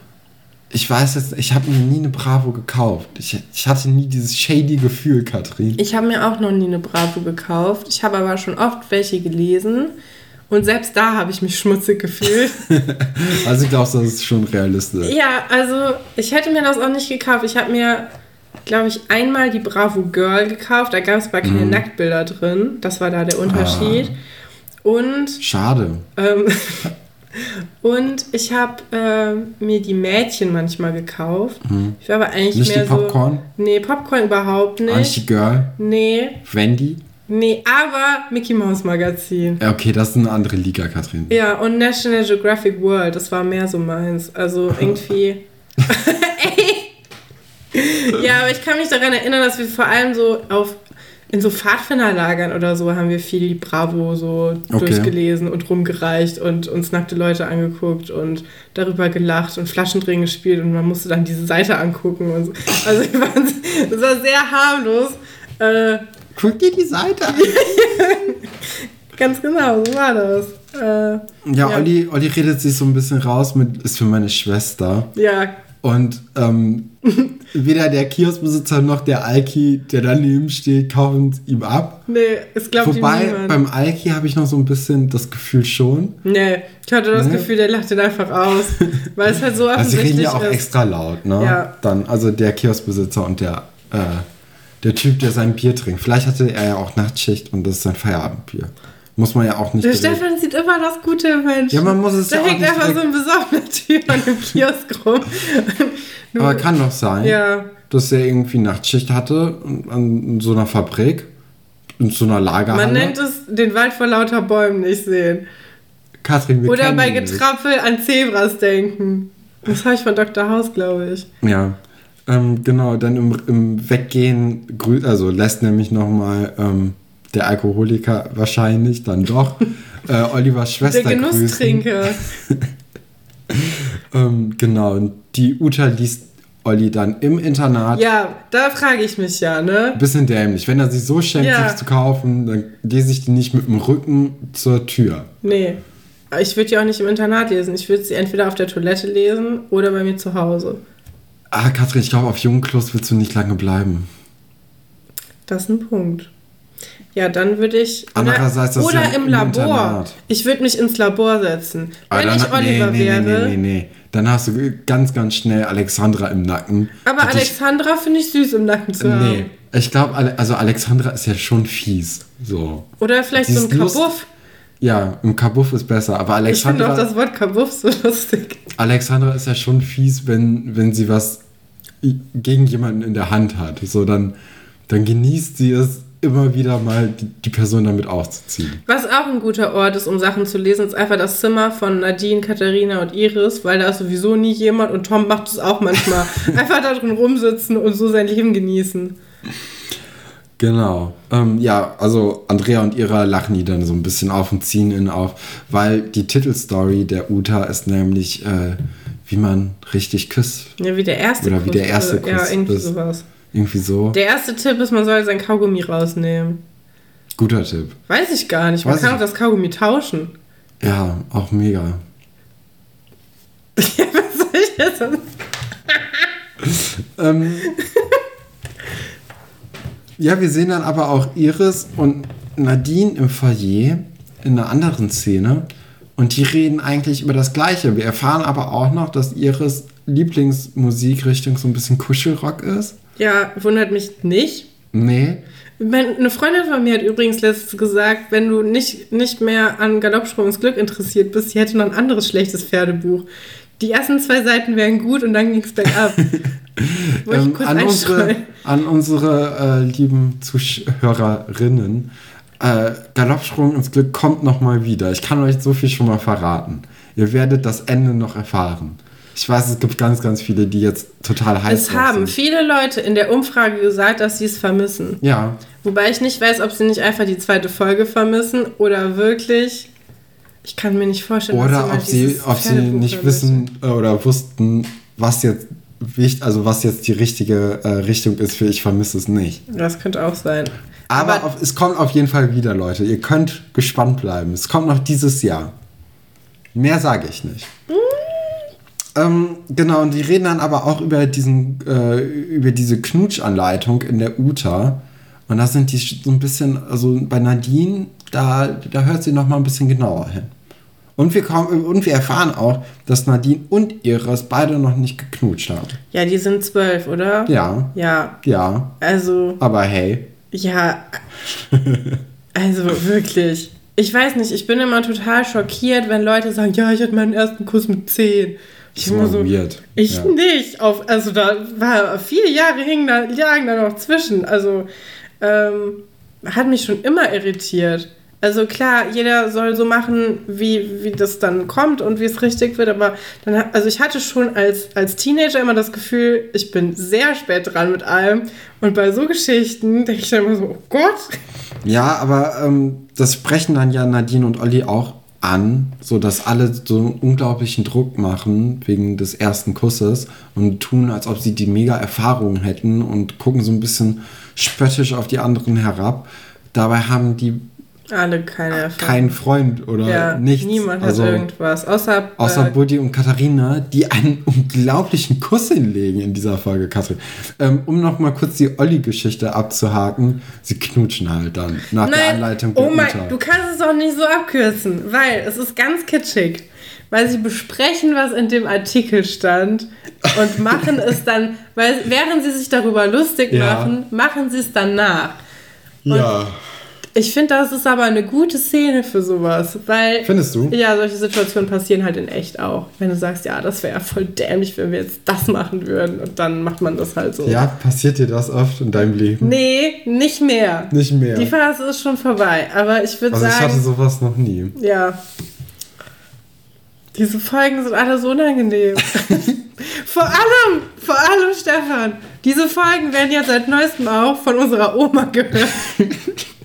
Ich weiß jetzt, ich habe mir nie eine Bravo gekauft. Ich, ich hatte nie dieses shady Gefühl, Katrin. Ich habe mir auch noch nie eine Bravo gekauft. Ich habe aber schon oft welche gelesen. Und selbst da habe ich mich schmutzig gefühlt. also ich glaube, das ist schon realistisch. Ja, also ich hätte mir das auch nicht gekauft. Ich habe mir, glaube ich, einmal die Bravo Girl gekauft. Da gab es aber keine mhm. Nacktbilder drin. Das war da der Unterschied. Ah. Und. Schade. Ähm, und ich habe äh, mir die Mädchen manchmal gekauft. Mhm. Ich war aber eigentlich nicht mehr die Popcorn? so. Nee, Popcorn überhaupt nicht. Nicht die Girl? Nee. Wendy? Nee, aber Mickey Mouse Magazin. Okay, das ist eine andere Liga, Katrin. Ja, und National Geographic World, das war mehr so meins. Also irgendwie. Ey! Ja, aber ich kann mich daran erinnern, dass wir vor allem so auf in so Pfadfinderlagern oder so haben wir viel Bravo so okay. durchgelesen und rumgereicht und uns nackte Leute angeguckt und darüber gelacht und Flaschendrehen gespielt und man musste dann diese Seite angucken und so. Also es war sehr harmlos. Äh, Guck dir die Seite an. Ganz genau, so war das. Äh, ja, ja, Olli, Olli redet sich so ein bisschen raus mit, ist für meine Schwester. Ja, und ähm, weder der Kioskbesitzer noch der Alki, der daneben steht, kaufen ihm ab. Nee, es glaubt Wobei, ihm niemand. beim Alki habe ich noch so ein bisschen das Gefühl schon. Nee, ich hatte das nee. Gefühl, der lacht den einfach aus. weil es halt so offensichtlich also, sie reden ja auch ist. extra laut, ne? Ja. Dann, also der Kioskbesitzer und der, äh, der Typ, der sein Bier trinkt. Vielleicht hatte er ja auch Nachtschicht und das ist sein Feierabendbier. Muss man ja auch nicht. Der Stefan sieht immer das Gute im Menschen. Ja, man muss es da ja auch hängt einfach so ein besoffener Typ an dem Kiosk rum. Aber kann doch sein, ja. dass er irgendwie Nachtschicht hatte an so einer Fabrik, in so einer Lagerhalle. Man nennt es den Wald vor lauter Bäumen nicht sehen. Katrin, wir Oder bei Getrappel nicht. an Zebras denken. Das habe ich von Dr. House, glaube ich. Ja. Ähm, genau, dann im, im Weggehen, also lässt nämlich nochmal ähm, der Alkoholiker wahrscheinlich dann doch äh, Olivers Schwester Der Genusstrinker. ähm, genau, und die Uta liest Olli dann im Internat. Ja, da frage ich mich ja, ne? Bisschen dämlich. Wenn er sich so schämt, ja. sich zu kaufen, dann lese ich die nicht mit dem Rücken zur Tür. Nee. Ich würde die auch nicht im Internat lesen. Ich würde sie entweder auf der Toilette lesen oder bei mir zu Hause. Ah, Katrin, ich glaube, auf Jungklos willst du nicht lange bleiben. Das ist ein Punkt. Ja, dann würde ich. Andererseits oder, oder ja im Labor. Internat. Ich würde mich ins Labor setzen. Aber Wenn dann, ich Oliver nee, nee, wäre. Nee, nee, nee, Dann hast du ganz, ganz schnell Alexandra im Nacken. Aber Alexandra finde ich süß im Nacken zu haben. Nee, ich glaube, also Alexandra ist ja schon fies. So. Oder vielleicht so ein Kabuff. Ja, im Kabuff ist besser, aber Alexandra. Ich finde auch das Wort Kabuff so lustig. Alexandra ist ja schon fies, wenn, wenn sie was gegen jemanden in der Hand hat. So, dann, dann genießt sie es immer wieder mal die, die, Person damit aufzuziehen. Was auch ein guter Ort ist, um Sachen zu lesen, ist einfach das Zimmer von Nadine, Katharina und Iris, weil da ist sowieso nie jemand und Tom macht es auch manchmal. einfach da drin rumsitzen und so sein Leben genießen. Genau. Ähm, ja, also Andrea und Ira lachen die dann so ein bisschen auf und ziehen ihn auf, weil die Titelstory der Uta ist nämlich, äh, wie man richtig küsst. Ja, wie der erste Oder wie der erste Kuss. Ja, irgendwie ist. sowas. Irgendwie so. Der erste Tipp ist, man soll sein Kaugummi rausnehmen. Guter Tipp. Weiß ich gar nicht. Man Weiß kann auch das Kaugummi tauschen. Ja, auch mega. ja, was soll ich jetzt? ähm, Ja, wir sehen dann aber auch Iris und Nadine im Foyer in einer anderen Szene. Und die reden eigentlich über das Gleiche. Wir erfahren aber auch noch, dass Iris Lieblingsmusikrichtung so ein bisschen Kuschelrock ist. Ja, wundert mich nicht. Nee. Eine Freundin von mir hat übrigens letztens gesagt, wenn du nicht, nicht mehr an Galoppsprung ins Glück interessiert bist, sie hätte noch ein anderes schlechtes Pferdebuch. Die ersten zwei Seiten wären gut und dann ging es bergab. ähm, an, unsere, an unsere äh, lieben Zuhörerinnen, äh, Galoppsprung ins Glück kommt nochmal wieder. Ich kann euch so viel schon mal verraten. Ihr werdet das Ende noch erfahren. Ich weiß, es gibt ganz, ganz viele, die jetzt total heiß sind. Es haben sind. viele Leute in der Umfrage gesagt, dass sie es vermissen. Ja. Wobei ich nicht weiß, ob sie nicht einfach die zweite Folge vermissen oder wirklich. Ich kann mir nicht vorstellen, oder ob sie, ob sie nicht wissen äh, oder wussten, was jetzt also was jetzt die richtige äh, Richtung ist für ich vermisse es nicht. Das könnte auch sein. Aber, Aber auf, es kommt auf jeden Fall wieder, Leute. Ihr könnt gespannt bleiben. Es kommt noch dieses Jahr. Mehr sage ich nicht. Mhm. Ähm, genau, und die reden dann aber auch über, diesen, äh, über diese Knutschanleitung in der UTA. Und da sind die so ein bisschen, also bei Nadine, da, da hört sie noch mal ein bisschen genauer hin. Und wir, kommen, und wir erfahren auch, dass Nadine und Iris beide noch nicht geknutscht haben. Ja, die sind zwölf, oder? Ja. Ja. Ja. Also. Aber hey. Ja. also wirklich. Ich weiß nicht, ich bin immer total schockiert, wenn Leute sagen, ja, ich hatte meinen ersten Kuss mit zehn. Ich das war so, weird. Ich ja. nicht. Auf, also da war vier Jahre hingen da, lagen da noch zwischen. Also ähm, hat mich schon immer irritiert. Also klar, jeder soll so machen, wie, wie das dann kommt und wie es richtig wird, aber dann, also ich hatte schon als, als Teenager immer das Gefühl, ich bin sehr spät dran mit allem und bei so Geschichten denke ich dann immer so, oh Gott. Ja, aber ähm, das sprechen dann ja Nadine und Olli auch an, sodass alle so einen unglaublichen Druck machen wegen des ersten Kusses und tun, als ob sie die mega Erfahrung hätten und gucken so ein bisschen spöttisch auf die anderen herab. Dabei haben die alle keine Erfahrung. Kein Freund oder ja, nichts. Niemand also, hat irgendwas. Außer, außer äh, Buddy und Katharina, die einen unglaublichen Kuss hinlegen in dieser Folge, Katrin. Ähm, um nochmal kurz die Olli-Geschichte abzuhaken, sie knutschen halt dann nach Nein, der Anleitung Oh mein, Unter. du kannst es auch nicht so abkürzen, weil es ist ganz kitschig. Weil sie besprechen, was in dem Artikel stand und machen es dann, weil während sie sich darüber lustig ja. machen, machen sie es dann nach. Und ja. Ich finde, das ist aber eine gute Szene für sowas, weil. Findest du? Ja, solche Situationen passieren halt in echt auch. Wenn du sagst, ja, das wäre ja voll dämlich, wenn wir jetzt das machen würden und dann macht man das halt so. Ja, passiert dir das oft in deinem Leben? Nee, nicht mehr. Nicht mehr. Die Phase ist schon vorbei, aber ich würde also sagen. Also, ich hatte sowas noch nie. Ja. Diese Folgen sind alle so unangenehm. vor allem, vor allem, Stefan, diese Folgen werden ja seit neuestem auch von unserer Oma gehört.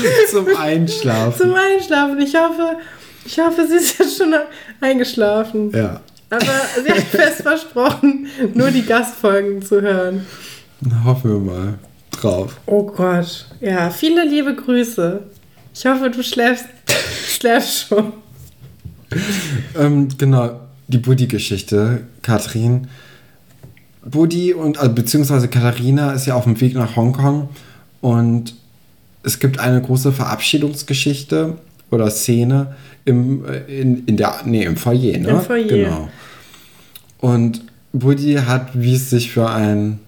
Zum Einschlafen. Zum Einschlafen. Ich hoffe, ich hoffe, sie ist jetzt schon eingeschlafen. Ja. Aber sie hat fest versprochen, nur die Gastfolgen zu hören. Hoffen wir mal drauf. Oh Gott. Ja, viele liebe Grüße. Ich hoffe, du schläfst, schläfst schon. ähm, genau, die Buddy-Geschichte, Katrin. Buddy und, also, beziehungsweise Katharina ist ja auf dem Weg nach Hongkong und es gibt eine große Verabschiedungsgeschichte oder Szene im, äh, in, in der, nee, im Foyer, ne? Im Foyer. Genau. Und Woody hat, wie es sich für einen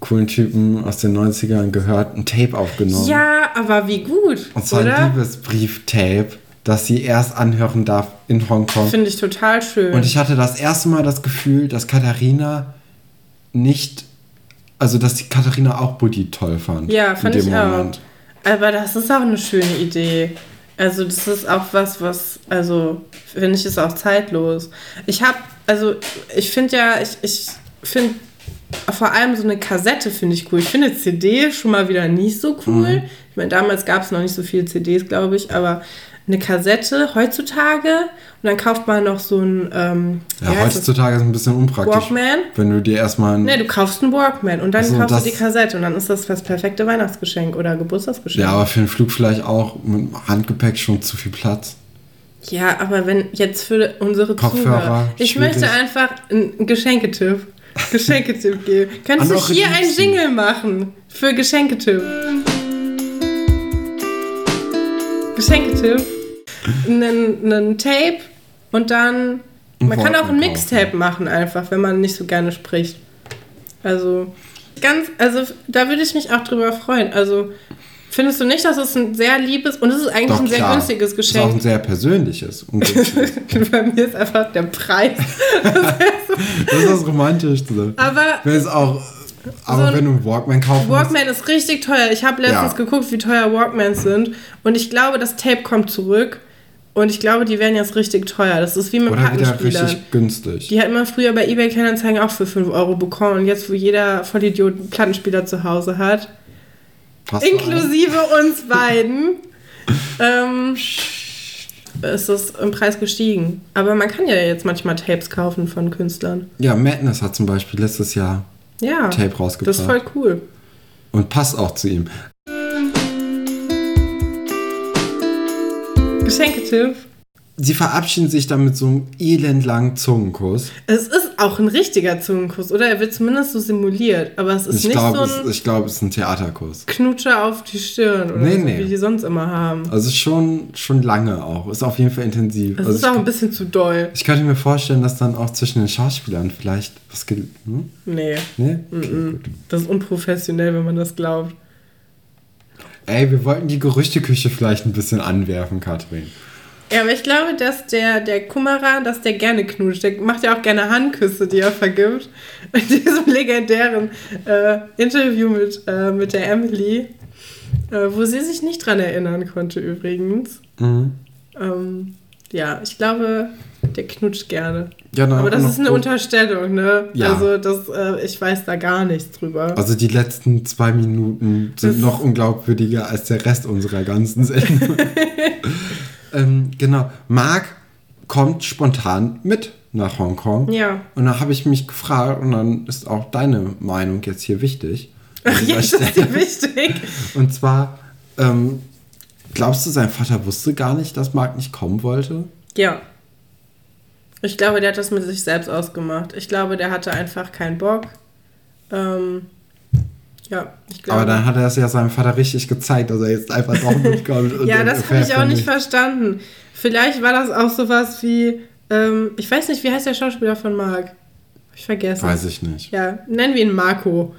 coolen Typen aus den 90ern gehört, ein Tape aufgenommen. Ja, aber wie gut. Und zwar ein Liebesbrief-Tape, das sie erst anhören darf in Hongkong. Finde ich total schön. Und ich hatte das erste Mal das Gefühl, dass Katharina nicht, also dass die Katharina auch Buddy toll fand. Ja, fand ich Moment. auch. Aber das ist auch eine schöne Idee. Also das ist auch was, was, also finde ich, ist auch zeitlos. Ich habe, also ich finde ja, ich, ich finde vor allem so eine Kassette finde ich cool. Ich finde CD schon mal wieder nicht so cool. Mhm. Ich meine, damals gab es noch nicht so viele CDs, glaube ich, aber eine Kassette heutzutage und dann kauft man noch so ein. Ähm, ja, heutzutage ist es ein bisschen unpraktisch. Walkman. Wenn du dir erstmal. Ne, du kaufst einen Walkman und dann also kaufst du die Kassette und dann ist das das perfekte Weihnachtsgeschenk oder Geburtstagsgeschenk. Ja, aber für einen Flug vielleicht auch mit Handgepäck schon zu viel Platz. Ja, aber wenn jetzt für unsere Kopfhörer. Zuhörer, ich schwierig. möchte einfach einen Geschenketipp. Geschenketipp geben. Könntest du hier einen Jingle machen? Für Geschenketipp. Geschenketipp. Einen, einen Tape und dann. Man kann auch ein Mixtape machen, einfach, wenn man nicht so gerne spricht. Also, ganz, also da würde ich mich auch drüber freuen. Also, findest du nicht, dass es ein sehr liebes und es ist eigentlich Doch, ein sehr klar. günstiges Geschenk? Es ist auch ein sehr persönliches. Bei mir ist einfach der Preis. das ist das Romantischste. Aber. Wenn es auch aber so wenn du einen Walkman kaufen Walkman musst. ist richtig teuer. Ich habe letztens ja. geguckt, wie teuer Walkmans sind. Und ich glaube, das Tape kommt zurück. Und ich glaube, die werden jetzt richtig teuer. Das ist wie mit Oder wieder richtig günstig. Die hat man früher bei eBay Kleinanzeigen auch für 5 Euro bekommen. Und jetzt, wo jeder Vollidiot einen Plattenspieler zu Hause hat, Passt inklusive uns beiden, ähm, ist das im Preis gestiegen. Aber man kann ja jetzt manchmal Tapes kaufen von Künstlern. Ja, Madness hat zum Beispiel letztes Jahr ja, Tape rausgebracht. Das ist voll cool. Und passt auch zu ihm. Geschenketipp sie verabschieden sich dann mit so einem elendlangen Zungenkuss. Es ist auch ein richtiger Zungenkuss, oder? Er wird zumindest so simuliert, aber es ist ich nicht glaub, so ein... Es, ich glaube, es ist ein Theaterkuss. Knutscher auf die Stirn oder nee, so, nee. wie die sonst immer haben. Also schon, schon lange auch. Ist auf jeden Fall intensiv. Es also ist auch ein bisschen zu doll. Ich könnte mir vorstellen, dass dann auch zwischen den Schauspielern vielleicht was. Hm? Nee. Nee? Okay, mm -mm. Das ist unprofessionell, wenn man das glaubt. Ey, wir wollten die Gerüchteküche vielleicht ein bisschen anwerfen, Katrin. Ja, aber ich glaube, dass der, der Kummerer, dass der gerne knutscht. Der macht ja auch gerne Handküsse, die er vergibt. In diesem legendären äh, Interview mit, äh, mit der Emily, äh, wo sie sich nicht dran erinnern konnte übrigens. Mhm. Ähm, ja, ich glaube, der knutscht gerne. Ja, na, aber das ist eine Unterstellung, ne? Ja. Also das, äh, ich weiß da gar nichts drüber. Also die letzten zwei Minuten sind das noch unglaubwürdiger als der Rest unserer ganzen Sendung. Ähm, genau. Marc kommt spontan mit nach Hongkong. Ja. Und da habe ich mich gefragt, und dann ist auch deine Meinung jetzt hier wichtig. Ach, jetzt ist sie wichtig. Und zwar, ähm, glaubst du, sein Vater wusste gar nicht, dass Marc nicht kommen wollte? Ja. Ich glaube, der hat das mit sich selbst ausgemacht. Ich glaube, der hatte einfach keinen Bock. Ähm, ja, ich glaube. Aber dann hat er es ja seinem Vater richtig gezeigt, dass er jetzt einfach doch mitkommt. ja, das habe ich auch nicht verstanden. Vielleicht war das auch sowas wie, ähm, ich weiß nicht, wie heißt der Schauspieler von Marc? Ich vergesse. Weiß ich nicht. Ja, nennen wir ihn Marco.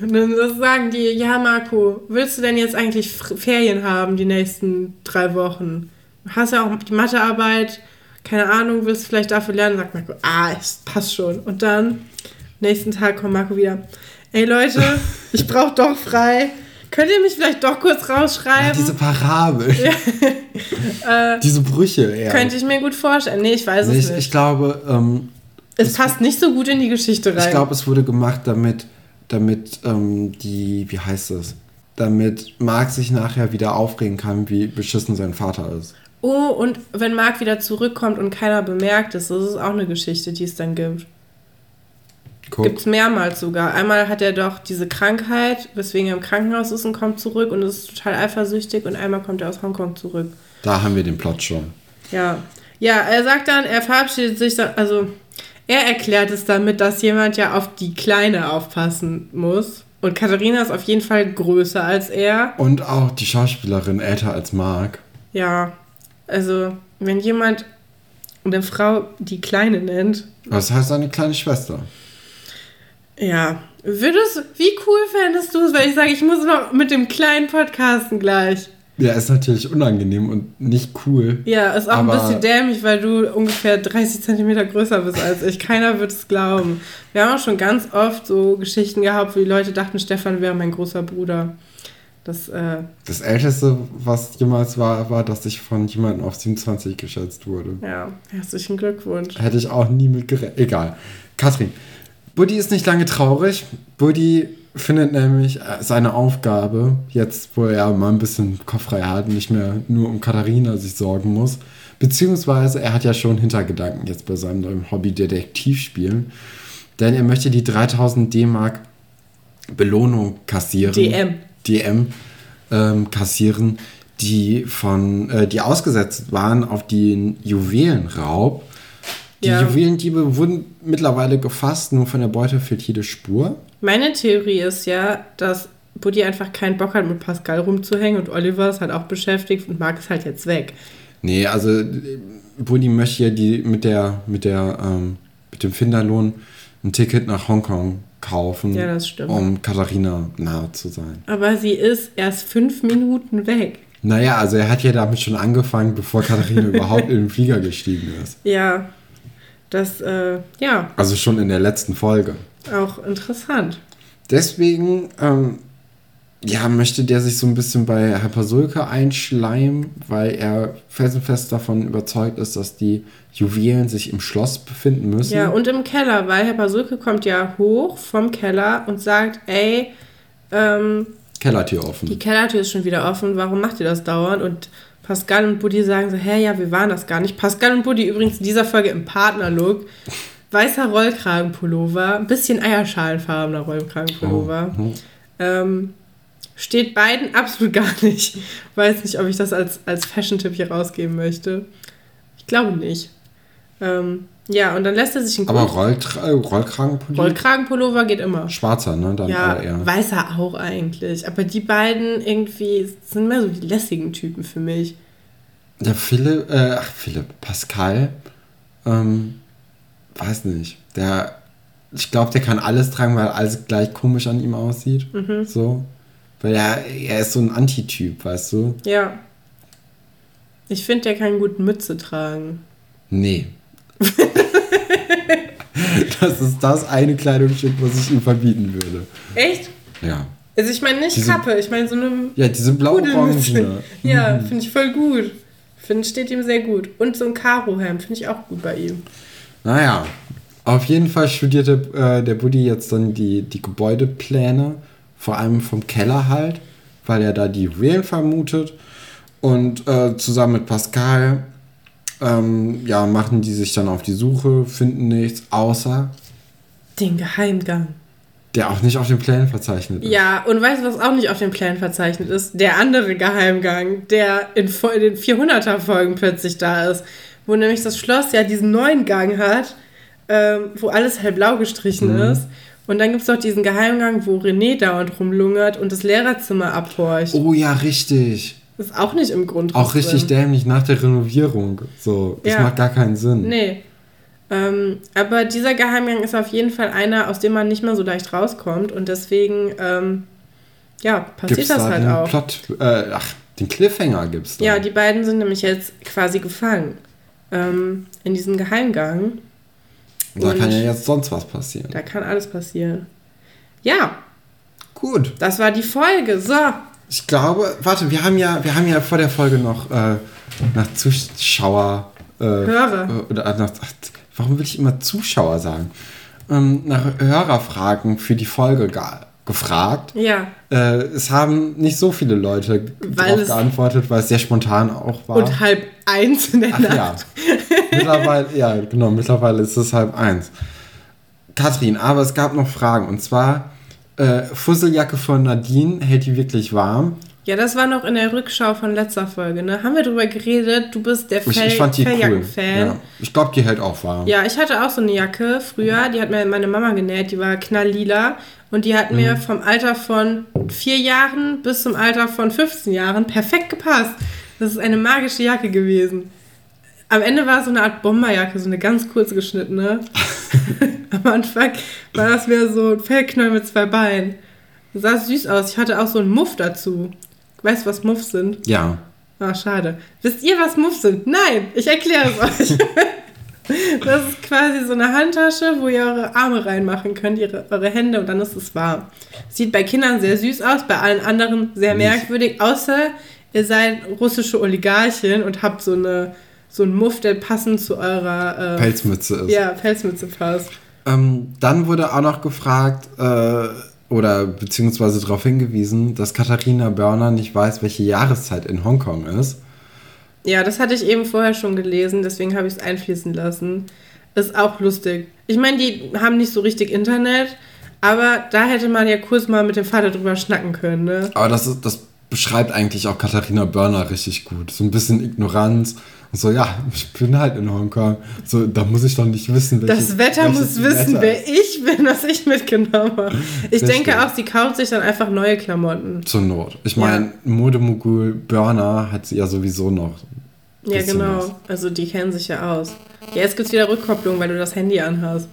Dann sagen die, ja Marco, willst du denn jetzt eigentlich Ferien haben die nächsten drei Wochen? Hast ja auch die Mathearbeit, keine Ahnung, willst du vielleicht dafür lernen? Sagt Marco, ah, es passt schon. Und dann, nächsten Tag kommt Marco wieder ey Leute, ich brauche doch frei. Könnt ihr mich vielleicht doch kurz rausschreiben? Ja, diese Parabel. Äh, diese Brüche, ja. Könnte ich mir gut vorstellen. Nee, ich weiß nee, es ich, nicht. Ich glaube. Ähm, es, es, passt nicht so gut in die Geschichte rein. Ich glaube, es wurde gemacht, damit, damit ähm, die, wie heißt das? Damit Marc sich nachher wieder aufregen kann, wie beschissen sein Vater ist. Oh, und wenn Marc wieder zurückkommt und keiner bemerkt es, das ist auch eine Geschichte, die es dann gibt. Gibt es mehrmals sogar. Einmal hat er doch diese Krankheit, weswegen er im Krankenhaus ist und kommt zurück und ist total eifersüchtig und einmal kommt er aus Hongkong zurück. Da haben wir den Plot schon. Ja. Ja, er sagt dann, er verabschiedet sich, also er erklärt es damit, dass jemand ja auf die Kleine aufpassen muss. Und Katharina ist auf jeden Fall größer als er. Und auch die Schauspielerin älter als Mark. Ja, also wenn jemand eine Frau die Kleine nennt. Was heißt eine kleine Schwester? Ja. Würdest, wie cool fändest du es, wenn ich sage, ich muss noch mit dem kleinen Podcasten gleich? Ja, ist natürlich unangenehm und nicht cool. Ja, ist auch ein bisschen dämlich, weil du ungefähr 30 Zentimeter größer bist als ich. Keiner würde es glauben. Wir haben auch schon ganz oft so Geschichten gehabt, wo die Leute dachten, Stefan wäre mein großer Bruder. Das, äh das Älteste, was jemals war, war, dass ich von jemandem auf 27 geschätzt wurde. Ja, herzlichen Glückwunsch. Hätte ich auch nie mit gerechnet. Egal. Katrin, Buddy ist nicht lange traurig. Buddy findet nämlich äh, seine Aufgabe, jetzt wo er mal ein bisschen Kopf frei hat und nicht mehr nur um Katharina sich sorgen muss. Beziehungsweise er hat ja schon Hintergedanken jetzt bei seinem neuen Hobby Detektivspielen. Denn er möchte die 3000 D-Mark Belohnung kassieren. DM. DM ähm, kassieren, die von, äh, die ausgesetzt waren auf den Juwelenraub die ja. Juwelendiebe wurden mittlerweile gefasst, nur von der Beute fehlt jede Spur. Meine Theorie ist ja, dass Buddy einfach keinen Bock hat, mit Pascal rumzuhängen und Oliver ist halt auch beschäftigt und Marc ist halt jetzt weg. Nee, also Buddy möchte ja die mit der, mit der, ähm, mit dem Finderlohn ein Ticket nach Hongkong kaufen, ja, das stimmt. um Katharina nahe zu sein. Aber sie ist erst fünf Minuten weg. Naja, also er hat ja damit schon angefangen, bevor Katharina überhaupt in den Flieger gestiegen ist. Ja, das, äh, ja. Also schon in der letzten Folge. Auch interessant. Deswegen, ähm, ja, möchte der sich so ein bisschen bei Herr Pasulke einschleimen, weil er felsenfest davon überzeugt ist, dass die Juwelen sich im Schloss befinden müssen. Ja, und im Keller, weil Herr Pasulke kommt ja hoch vom Keller und sagt, ey, ähm, Kellertür offen. Die Kellertür ist schon wieder offen, warum macht ihr das dauernd? Und Pascal und Buddy sagen so, hä, ja, wir waren das gar nicht. Pascal und Buddy übrigens in dieser Folge im Partnerlook. Weißer Rollkragenpullover, ein bisschen eierschalenfarbener Rollkragenpullover. Oh. Ähm, steht beiden absolut gar nicht. Weiß nicht, ob ich das als, als Fashion-Tipp hier rausgeben möchte. Ich glaube nicht. Ähm, ja, und dann lässt er sich einen Aber Rolltra Rollkragenpullover? Rollkragenpullover geht immer. Schwarzer, ne? Dann ja, eher. weißer auch eigentlich. Aber die beiden irgendwie sind mehr so die lässigen Typen für mich. Der Philipp, äh, ach Philipp, Pascal, ähm, weiß nicht. Der, ich glaube, der kann alles tragen, weil alles gleich komisch an ihm aussieht. Mhm. So. Weil er, er ist so ein Antityp, weißt du? Ja. Ich finde, der kann gut Mütze tragen. Nee. das ist das eine Kleidungsstück, was ich ihm verbieten würde. Echt? Ja. Also ich meine nicht diese, Kappe, ich meine so eine. Ja, diese blau-orange. Ja, mhm. finde ich voll gut. Finde, steht ihm sehr gut. Und so ein Karohemd finde ich auch gut bei ihm. Naja, auf jeden Fall studierte äh, der Buddy jetzt dann die, die Gebäudepläne, vor allem vom Keller halt, weil er da die Juwelen vermutet. Und äh, zusammen mit Pascal ähm, ja, machen die sich dann auf die Suche, finden nichts, außer den Geheimgang. Der auch nicht auf den Plänen verzeichnet ist. Ja, und weißt du, was auch nicht auf den Plänen verzeichnet ist? Der andere Geheimgang, der in, in den 400er-Folgen plötzlich da ist. Wo nämlich das Schloss ja diesen neuen Gang hat, ähm, wo alles hellblau gestrichen mhm. ist. Und dann gibt es doch diesen Geheimgang, wo René dauernd rumlungert und das Lehrerzimmer abhorcht. Oh ja, richtig. Ist auch nicht im Grund. Auch richtig drin. dämlich nach der Renovierung. So, das ja. macht gar keinen Sinn. Nee. Ähm, aber dieser Geheimgang ist auf jeden Fall einer, aus dem man nicht mehr so leicht rauskommt. Und deswegen, ähm, ja, passiert gibt's das da halt den auch. Plot, äh, ach, den Cliffhanger gibt's da. Ja, die beiden sind nämlich jetzt quasi gefangen ähm, in diesem Geheimgang. Und da kann ja jetzt sonst was passieren. Da kann alles passieren. Ja. Gut. Das war die Folge. So. Ich glaube, warte, wir haben ja, wir haben ja vor der Folge noch äh, nach Zuschauer. Äh, Hörer. Äh, oder nach, warum will ich immer Zuschauer sagen? Ähm, nach Hörerfragen für die Folge gefragt. Ja. Äh, es haben nicht so viele Leute darauf geantwortet, weil es sehr spontan auch war. Und halb eins in der Ach, Nacht. Ja. mittlerweile, ja, genau, mittlerweile ist es halb eins. Kathrin, aber es gab noch Fragen. Und zwar, äh, Fusseljacke von Nadine, hält die wirklich warm? Ja, das war noch in der Rückschau von letzter Folge, ne? Haben wir drüber geredet, du bist der Fell, ich, fand die cool. Ja. Ich glaube, die hält auch warm. Ja, ich hatte auch so eine Jacke früher, die hat mir meine Mama genäht, die war knalllila und die hat mhm. mir vom Alter von vier Jahren bis zum Alter von 15 Jahren perfekt gepasst. Das ist eine magische Jacke gewesen. Am Ende war es so eine Art Bomberjacke, so eine ganz kurze geschnittene. Am Anfang war das mehr so ein Fellknäuel mit zwei Beinen. Das sah süß aus. Ich hatte auch so einen Muff dazu. Weißt du, was Muffs sind? Ja. Ah, schade. Wisst ihr, was Muffs sind? Nein, ich erkläre es euch. das ist quasi so eine Handtasche, wo ihr eure Arme reinmachen könnt, ihre, eure Hände und dann ist es warm. Sieht bei Kindern sehr süß aus, bei allen anderen sehr merkwürdig, außer ihr seid russische Oligarchen und habt so eine so einen Muff, der passend zu eurer äh, Pelzmütze ist. Ja, Pelzmütze passt. Ähm, dann wurde auch noch gefragt, äh, oder beziehungsweise darauf hingewiesen, dass Katharina Börner nicht weiß, welche Jahreszeit in Hongkong ist. Ja, das hatte ich eben vorher schon gelesen, deswegen habe ich es einfließen lassen. Ist auch lustig. Ich meine, die haben nicht so richtig Internet, aber da hätte man ja kurz mal mit dem Vater drüber schnacken können, ne? Aber das ist, das beschreibt eigentlich auch Katharina Börner richtig gut. So ein bisschen Ignoranz. Und so, ja, ich bin halt in Hongkong. So, da muss ich doch nicht wissen, welches, Das Wetter muss wissen, Wetter wer ich bin, was ich mitgenommen habe. Ich Richtig. denke auch, sie kauft sich dann einfach neue Klamotten. Zur Not. Ich meine, ja. Modemogul Börner hat sie ja sowieso noch. Ja, genau. Was. Also die kennen sich ja aus. Ja, jetzt gibt es wieder Rückkopplung, weil du das Handy anhast.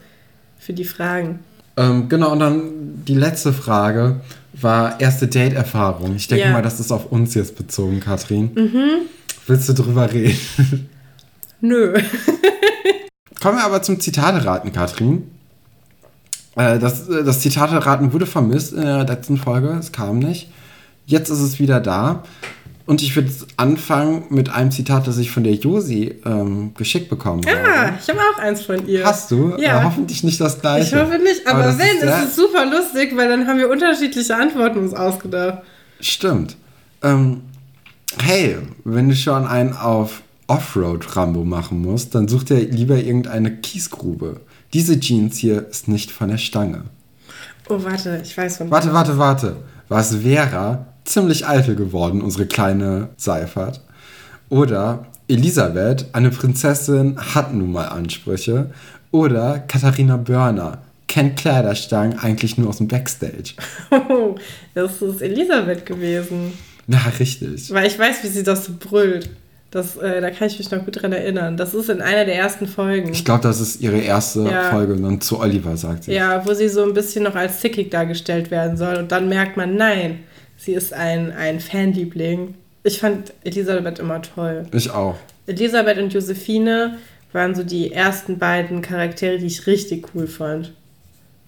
Für die Fragen. Ähm, genau, und dann die letzte Frage war erste Date-Erfahrung. Ich denke ja. mal, das ist auf uns jetzt bezogen, Katrin. Mhm. Willst du drüber reden? Nö. Kommen wir aber zum Zitate-Raten, Katrin. Äh, das, äh, das Zitate-Raten wurde vermisst in der letzten Folge. Es kam nicht. Jetzt ist es wieder da. Und ich würde anfangen mit einem Zitat, das ich von der Josi ähm, geschickt bekommen habe. Ah, ich habe auch eins von ihr. Hast du? Ja. Äh, hoffentlich nicht das gleiche. Ich hoffe nicht, aber, aber wenn, ist es ist super lustig, weil dann haben wir unterschiedliche Antworten uns ausgedacht. Stimmt. Ähm, hey, wenn du schon einen auf Offroad-Rambo machen musst, dann such dir lieber irgendeine Kiesgrube. Diese Jeans hier ist nicht von der Stange. Oh, warte, ich weiß von Warte, warte, warte. War es Vera, ziemlich eitel geworden, unsere kleine Seifert. Oder Elisabeth, eine Prinzessin, hat nun mal Ansprüche. Oder Katharina Börner, kennt Kleiderstangen eigentlich nur aus dem Backstage. Oh, das ist Elisabeth gewesen. Na, richtig. Weil ich weiß, wie sie das so brüllt. Das, äh, da kann ich mich noch gut dran erinnern. Das ist in einer der ersten Folgen. Ich glaube, das ist ihre erste ja. Folge und dann zu Oliver sagt sie. Ja, wo sie so ein bisschen noch als zickig dargestellt werden soll. Und dann merkt man, nein, Sie ist ein, ein Fanliebling. Ich fand Elisabeth immer toll. Ich auch. Elisabeth und Josephine waren so die ersten beiden Charaktere, die ich richtig cool fand.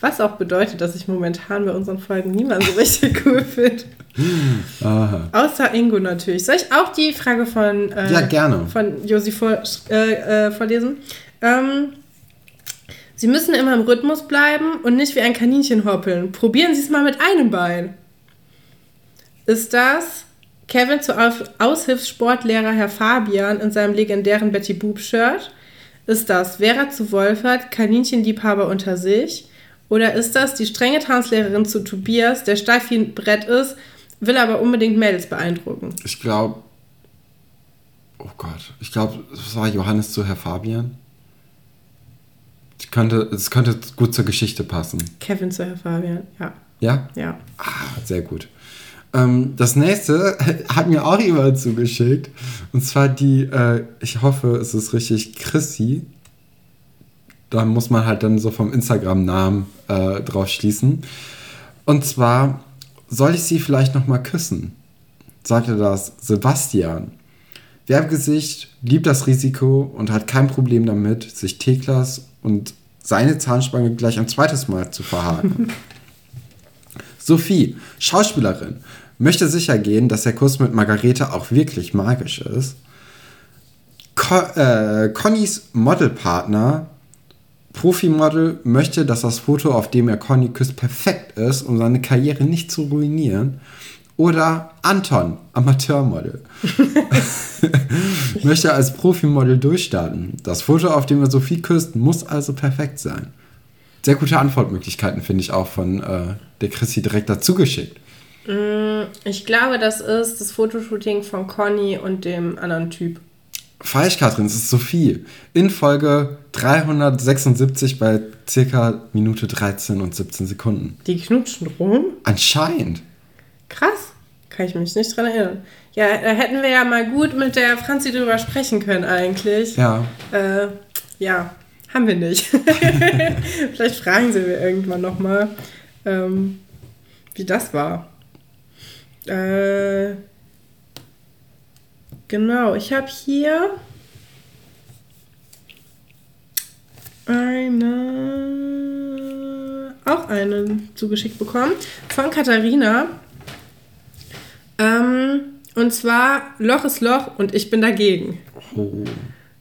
Was auch bedeutet, dass ich momentan bei unseren Folgen niemanden so richtig cool finde. Außer Ingo natürlich. Soll ich auch die Frage von, äh, ja, gerne. von Josi vor, äh, äh, vorlesen? Ähm, Sie müssen immer im Rhythmus bleiben und nicht wie ein Kaninchen hoppeln. Probieren Sie es mal mit einem Bein. Ist das Kevin zu Aushilfssportlehrer Herr Fabian in seinem legendären Betty Boop Shirt? Ist das Vera zu Wolfert, Kaninchenliebhaber unter sich? Oder ist das die strenge Tanzlehrerin zu Tobias, der steif wie ein Brett ist, will aber unbedingt Mädels beeindrucken? Ich glaube, oh Gott, ich glaube, es war Johannes zu Herr Fabian. Es könnte, es könnte gut zur Geschichte passen. Kevin zu Herr Fabian, ja. Ja? Ja. Ah, sehr gut. Ähm, das nächste hat mir auch jemand zugeschickt. Und zwar die, äh, ich hoffe, es ist richtig, Chrissy. Da muss man halt dann so vom Instagram-Namen äh, drauf schließen. Und zwar, soll ich sie vielleicht nochmal küssen? Sagte das Sebastian. Werbegesicht liebt das Risiko und hat kein Problem damit, sich Teklas und seine Zahnspange gleich ein zweites Mal zu verhaken. Sophie, Schauspielerin, möchte sicher gehen, dass der Kuss mit Margarete auch wirklich magisch ist. Co äh, Connys Modelpartner, Profimodel, möchte, dass das Foto, auf dem er Conny küsst, perfekt ist, um seine Karriere nicht zu ruinieren. Oder Anton, Amateurmodel. möchte als Profimodel durchstarten. Das Foto, auf dem er Sophie küsst, muss also perfekt sein. Sehr gute Antwortmöglichkeiten finde ich auch von äh, der Chrissy direkt dazu geschickt. Mm, ich glaube, das ist das Fotoshooting von Conny und dem anderen Typ. Falsch, Katrin, es ist Sophie. In Folge 376 bei circa Minute 13 und 17 Sekunden. Die knutschen rum? Anscheinend. Krass. Kann ich mich nicht dran erinnern. Ja, da hätten wir ja mal gut mit der Franzi drüber sprechen können, eigentlich. Ja. Äh, ja, haben wir nicht. Vielleicht fragen sie mir irgendwann nochmal, ähm, wie das war. Äh, genau, ich habe hier eine, auch eine zugeschickt bekommen von Katharina. Ähm, und zwar Loch ist Loch und ich bin dagegen. Oh.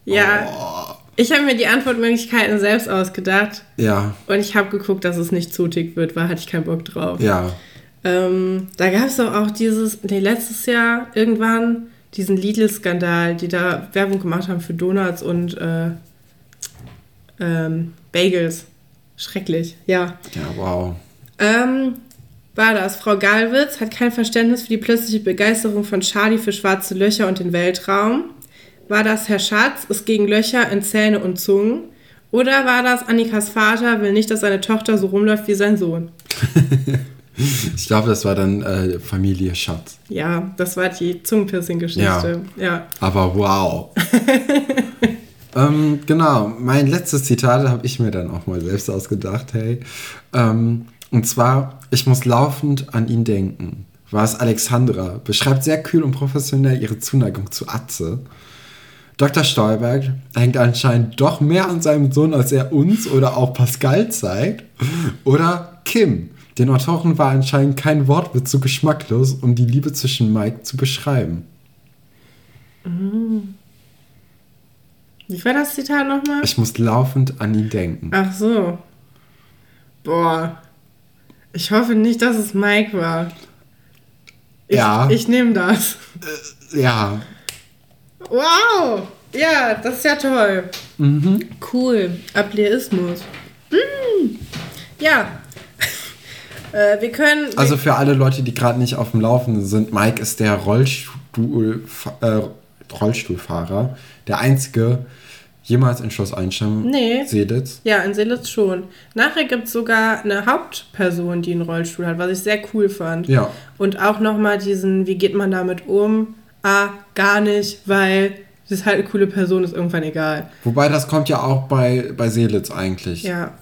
Ja. Oh. Ich habe mir die Antwortmöglichkeiten selbst ausgedacht. Ja. Und ich habe geguckt, dass es nicht zutig wird, weil hatte ich keinen Bock drauf. Ja. Ähm, da gab es doch auch dieses, nee, letztes Jahr irgendwann diesen Lidl-Skandal, die da Werbung gemacht haben für Donuts und äh, ähm, Bagels. Schrecklich, ja. Ja, wow. Ähm, War das, Frau Galwitz hat kein Verständnis für die plötzliche Begeisterung von Charlie für schwarze Löcher und den Weltraum? War das, Herr Schatz ist gegen Löcher in Zähne und Zungen? Oder war das, Annikas Vater will nicht, dass seine Tochter so rumläuft wie sein Sohn? ich glaube, das war dann äh, Familie Schatz. Ja, das war die Zungenpiercing-Geschichte. Ja. ja. Aber wow. ähm, genau, mein letztes Zitat habe ich mir dann auch mal selbst ausgedacht, hey. Ähm, und zwar, ich muss laufend an ihn denken. War es Alexandra, beschreibt sehr kühl und professionell ihre Zuneigung zu Atze. Dr. Stolberg hängt anscheinend doch mehr an seinem Sohn, als er uns oder auch Pascal zeigt. Oder Kim. Den Autoren war anscheinend kein Wortwitz so geschmacklos, um die Liebe zwischen Mike zu beschreiben. Mhm. Wie war das Zitat nochmal? Ich muss laufend an ihn denken. Ach so. Boah. Ich hoffe nicht, dass es Mike war. Ich, ja. Ich nehme das. Äh, ja. Wow! Ja, das ist ja toll. Mhm. Cool. Ableismus. Mhm. Ja. Äh, wir können. Also für alle Leute, die gerade nicht auf dem Laufenden sind, Mike ist der Rollstuhl, äh, Rollstuhlfahrer. Der einzige, jemals in Schloss Einstein nee. Seelitz? Ja, in Seelitz schon. Nachher gibt es sogar eine Hauptperson, die einen Rollstuhl hat, was ich sehr cool fand. Ja. Und auch nochmal diesen, wie geht man damit um? ah, gar nicht, weil das ist halt eine coole Person, ist irgendwann egal. Wobei das kommt ja auch bei, bei Seelitz eigentlich. Ja.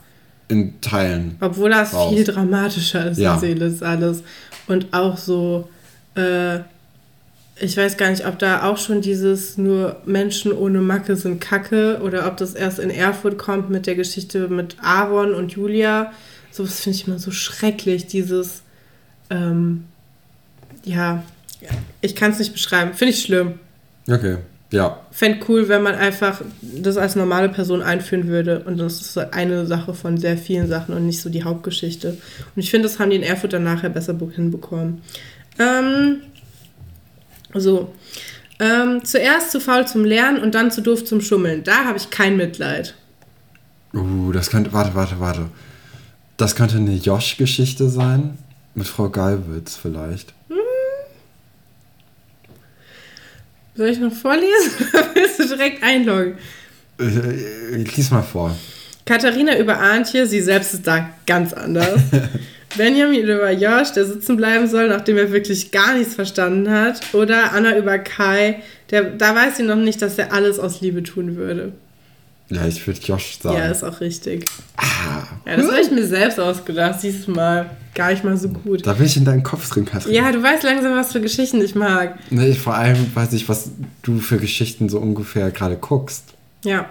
In Teilen. Obwohl das raus. viel dramatischer ist ja. Seelitz alles. Und auch so, äh, ich weiß gar nicht, ob da auch schon dieses nur Menschen ohne Macke sind Kacke oder ob das erst in Erfurt kommt mit der Geschichte mit Aaron und Julia. So was finde ich immer so schrecklich, dieses, ähm, ja, ich kann es nicht beschreiben. Finde ich schlimm. Okay, ja. Fände cool, wenn man einfach das als normale Person einführen würde. Und das ist eine Sache von sehr vielen Sachen und nicht so die Hauptgeschichte. Und ich finde, das haben die in Erfurt dann nachher besser hinbekommen. Ähm, so. Ähm, zuerst zu faul zum Lernen und dann zu doof zum Schummeln. Da habe ich kein Mitleid. Uh, das könnte. Warte, warte, warte. Das könnte eine Josh-Geschichte sein. Mit Frau Geilwitz vielleicht. Hm. Soll ich noch vorlesen oder willst du direkt einloggen? Äh, lies mal vor. Katharina über Antje, sie selbst ist da ganz anders. Benjamin über Josh, der sitzen bleiben soll, nachdem er wirklich gar nichts verstanden hat. Oder Anna über Kai, der, da weiß sie noch nicht, dass er alles aus Liebe tun würde. Ja, ich würde Josh sagen. Ja, ist auch richtig. Ah. Ja, das habe ich mir selbst ausgedacht, siehst mal. Gar nicht mal so gut. Da bin ich in deinen Kopf drin, Katrin. Ja, du weißt langsam, was für Geschichten ich mag. Nee, vor allem weiß ich, was du für Geschichten so ungefähr gerade guckst. Ja.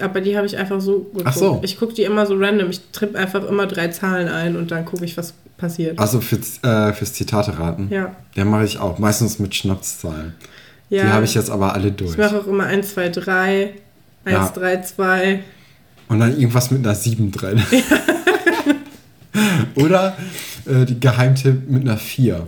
Aber die habe ich einfach so geguckt. Ach so. Ich gucke die immer so random. Ich tripp einfach immer drei Zahlen ein und dann gucke ich, was passiert. Also für, äh, fürs Zitate raten? Ja. Ja, mache ich auch. Meistens mit Schnapszahlen. Ja. Die habe ich jetzt aber alle durch. Ich mache auch immer 1, 2, 3. 1, ja. 3, 2. Und dann irgendwas mit einer 7 drin. Oder äh, die Geheimtipp mit einer 4.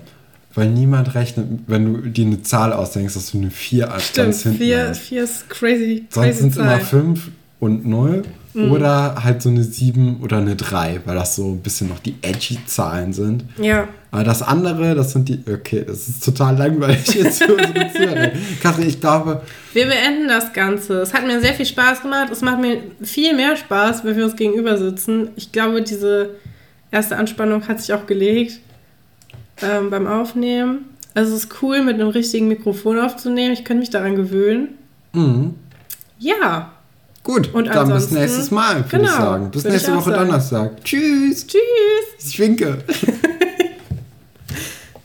Weil niemand rechnet, wenn du dir eine Zahl ausdenkst, dass du eine 4 als Stimmt, ganz hinten 4, 4 ist crazy. Sonst sind es immer 5 und 0. Mhm. Oder halt so eine 7 oder eine 3, weil das so ein bisschen noch die edgy Zahlen sind. Ja. Aber das andere, das sind die. Okay, das ist total langweilig jetzt für unsere Zuhörer. Kathrin, ich glaube. Wir beenden das Ganze. Es hat mir sehr viel Spaß gemacht. Es macht mir viel mehr Spaß, wenn wir uns gegenüber sitzen. Ich glaube, diese erste Anspannung hat sich auch gelegt ähm, beim Aufnehmen. Also es ist cool, mit einem richtigen Mikrofon aufzunehmen. Ich könnte mich daran gewöhnen. Mhm. Ja. Gut, und dann bis nächstes Mal, würde genau, ich sagen. Bis nächste Woche sagen. Donnerstag. Tschüss. Tschüss. Ich winke.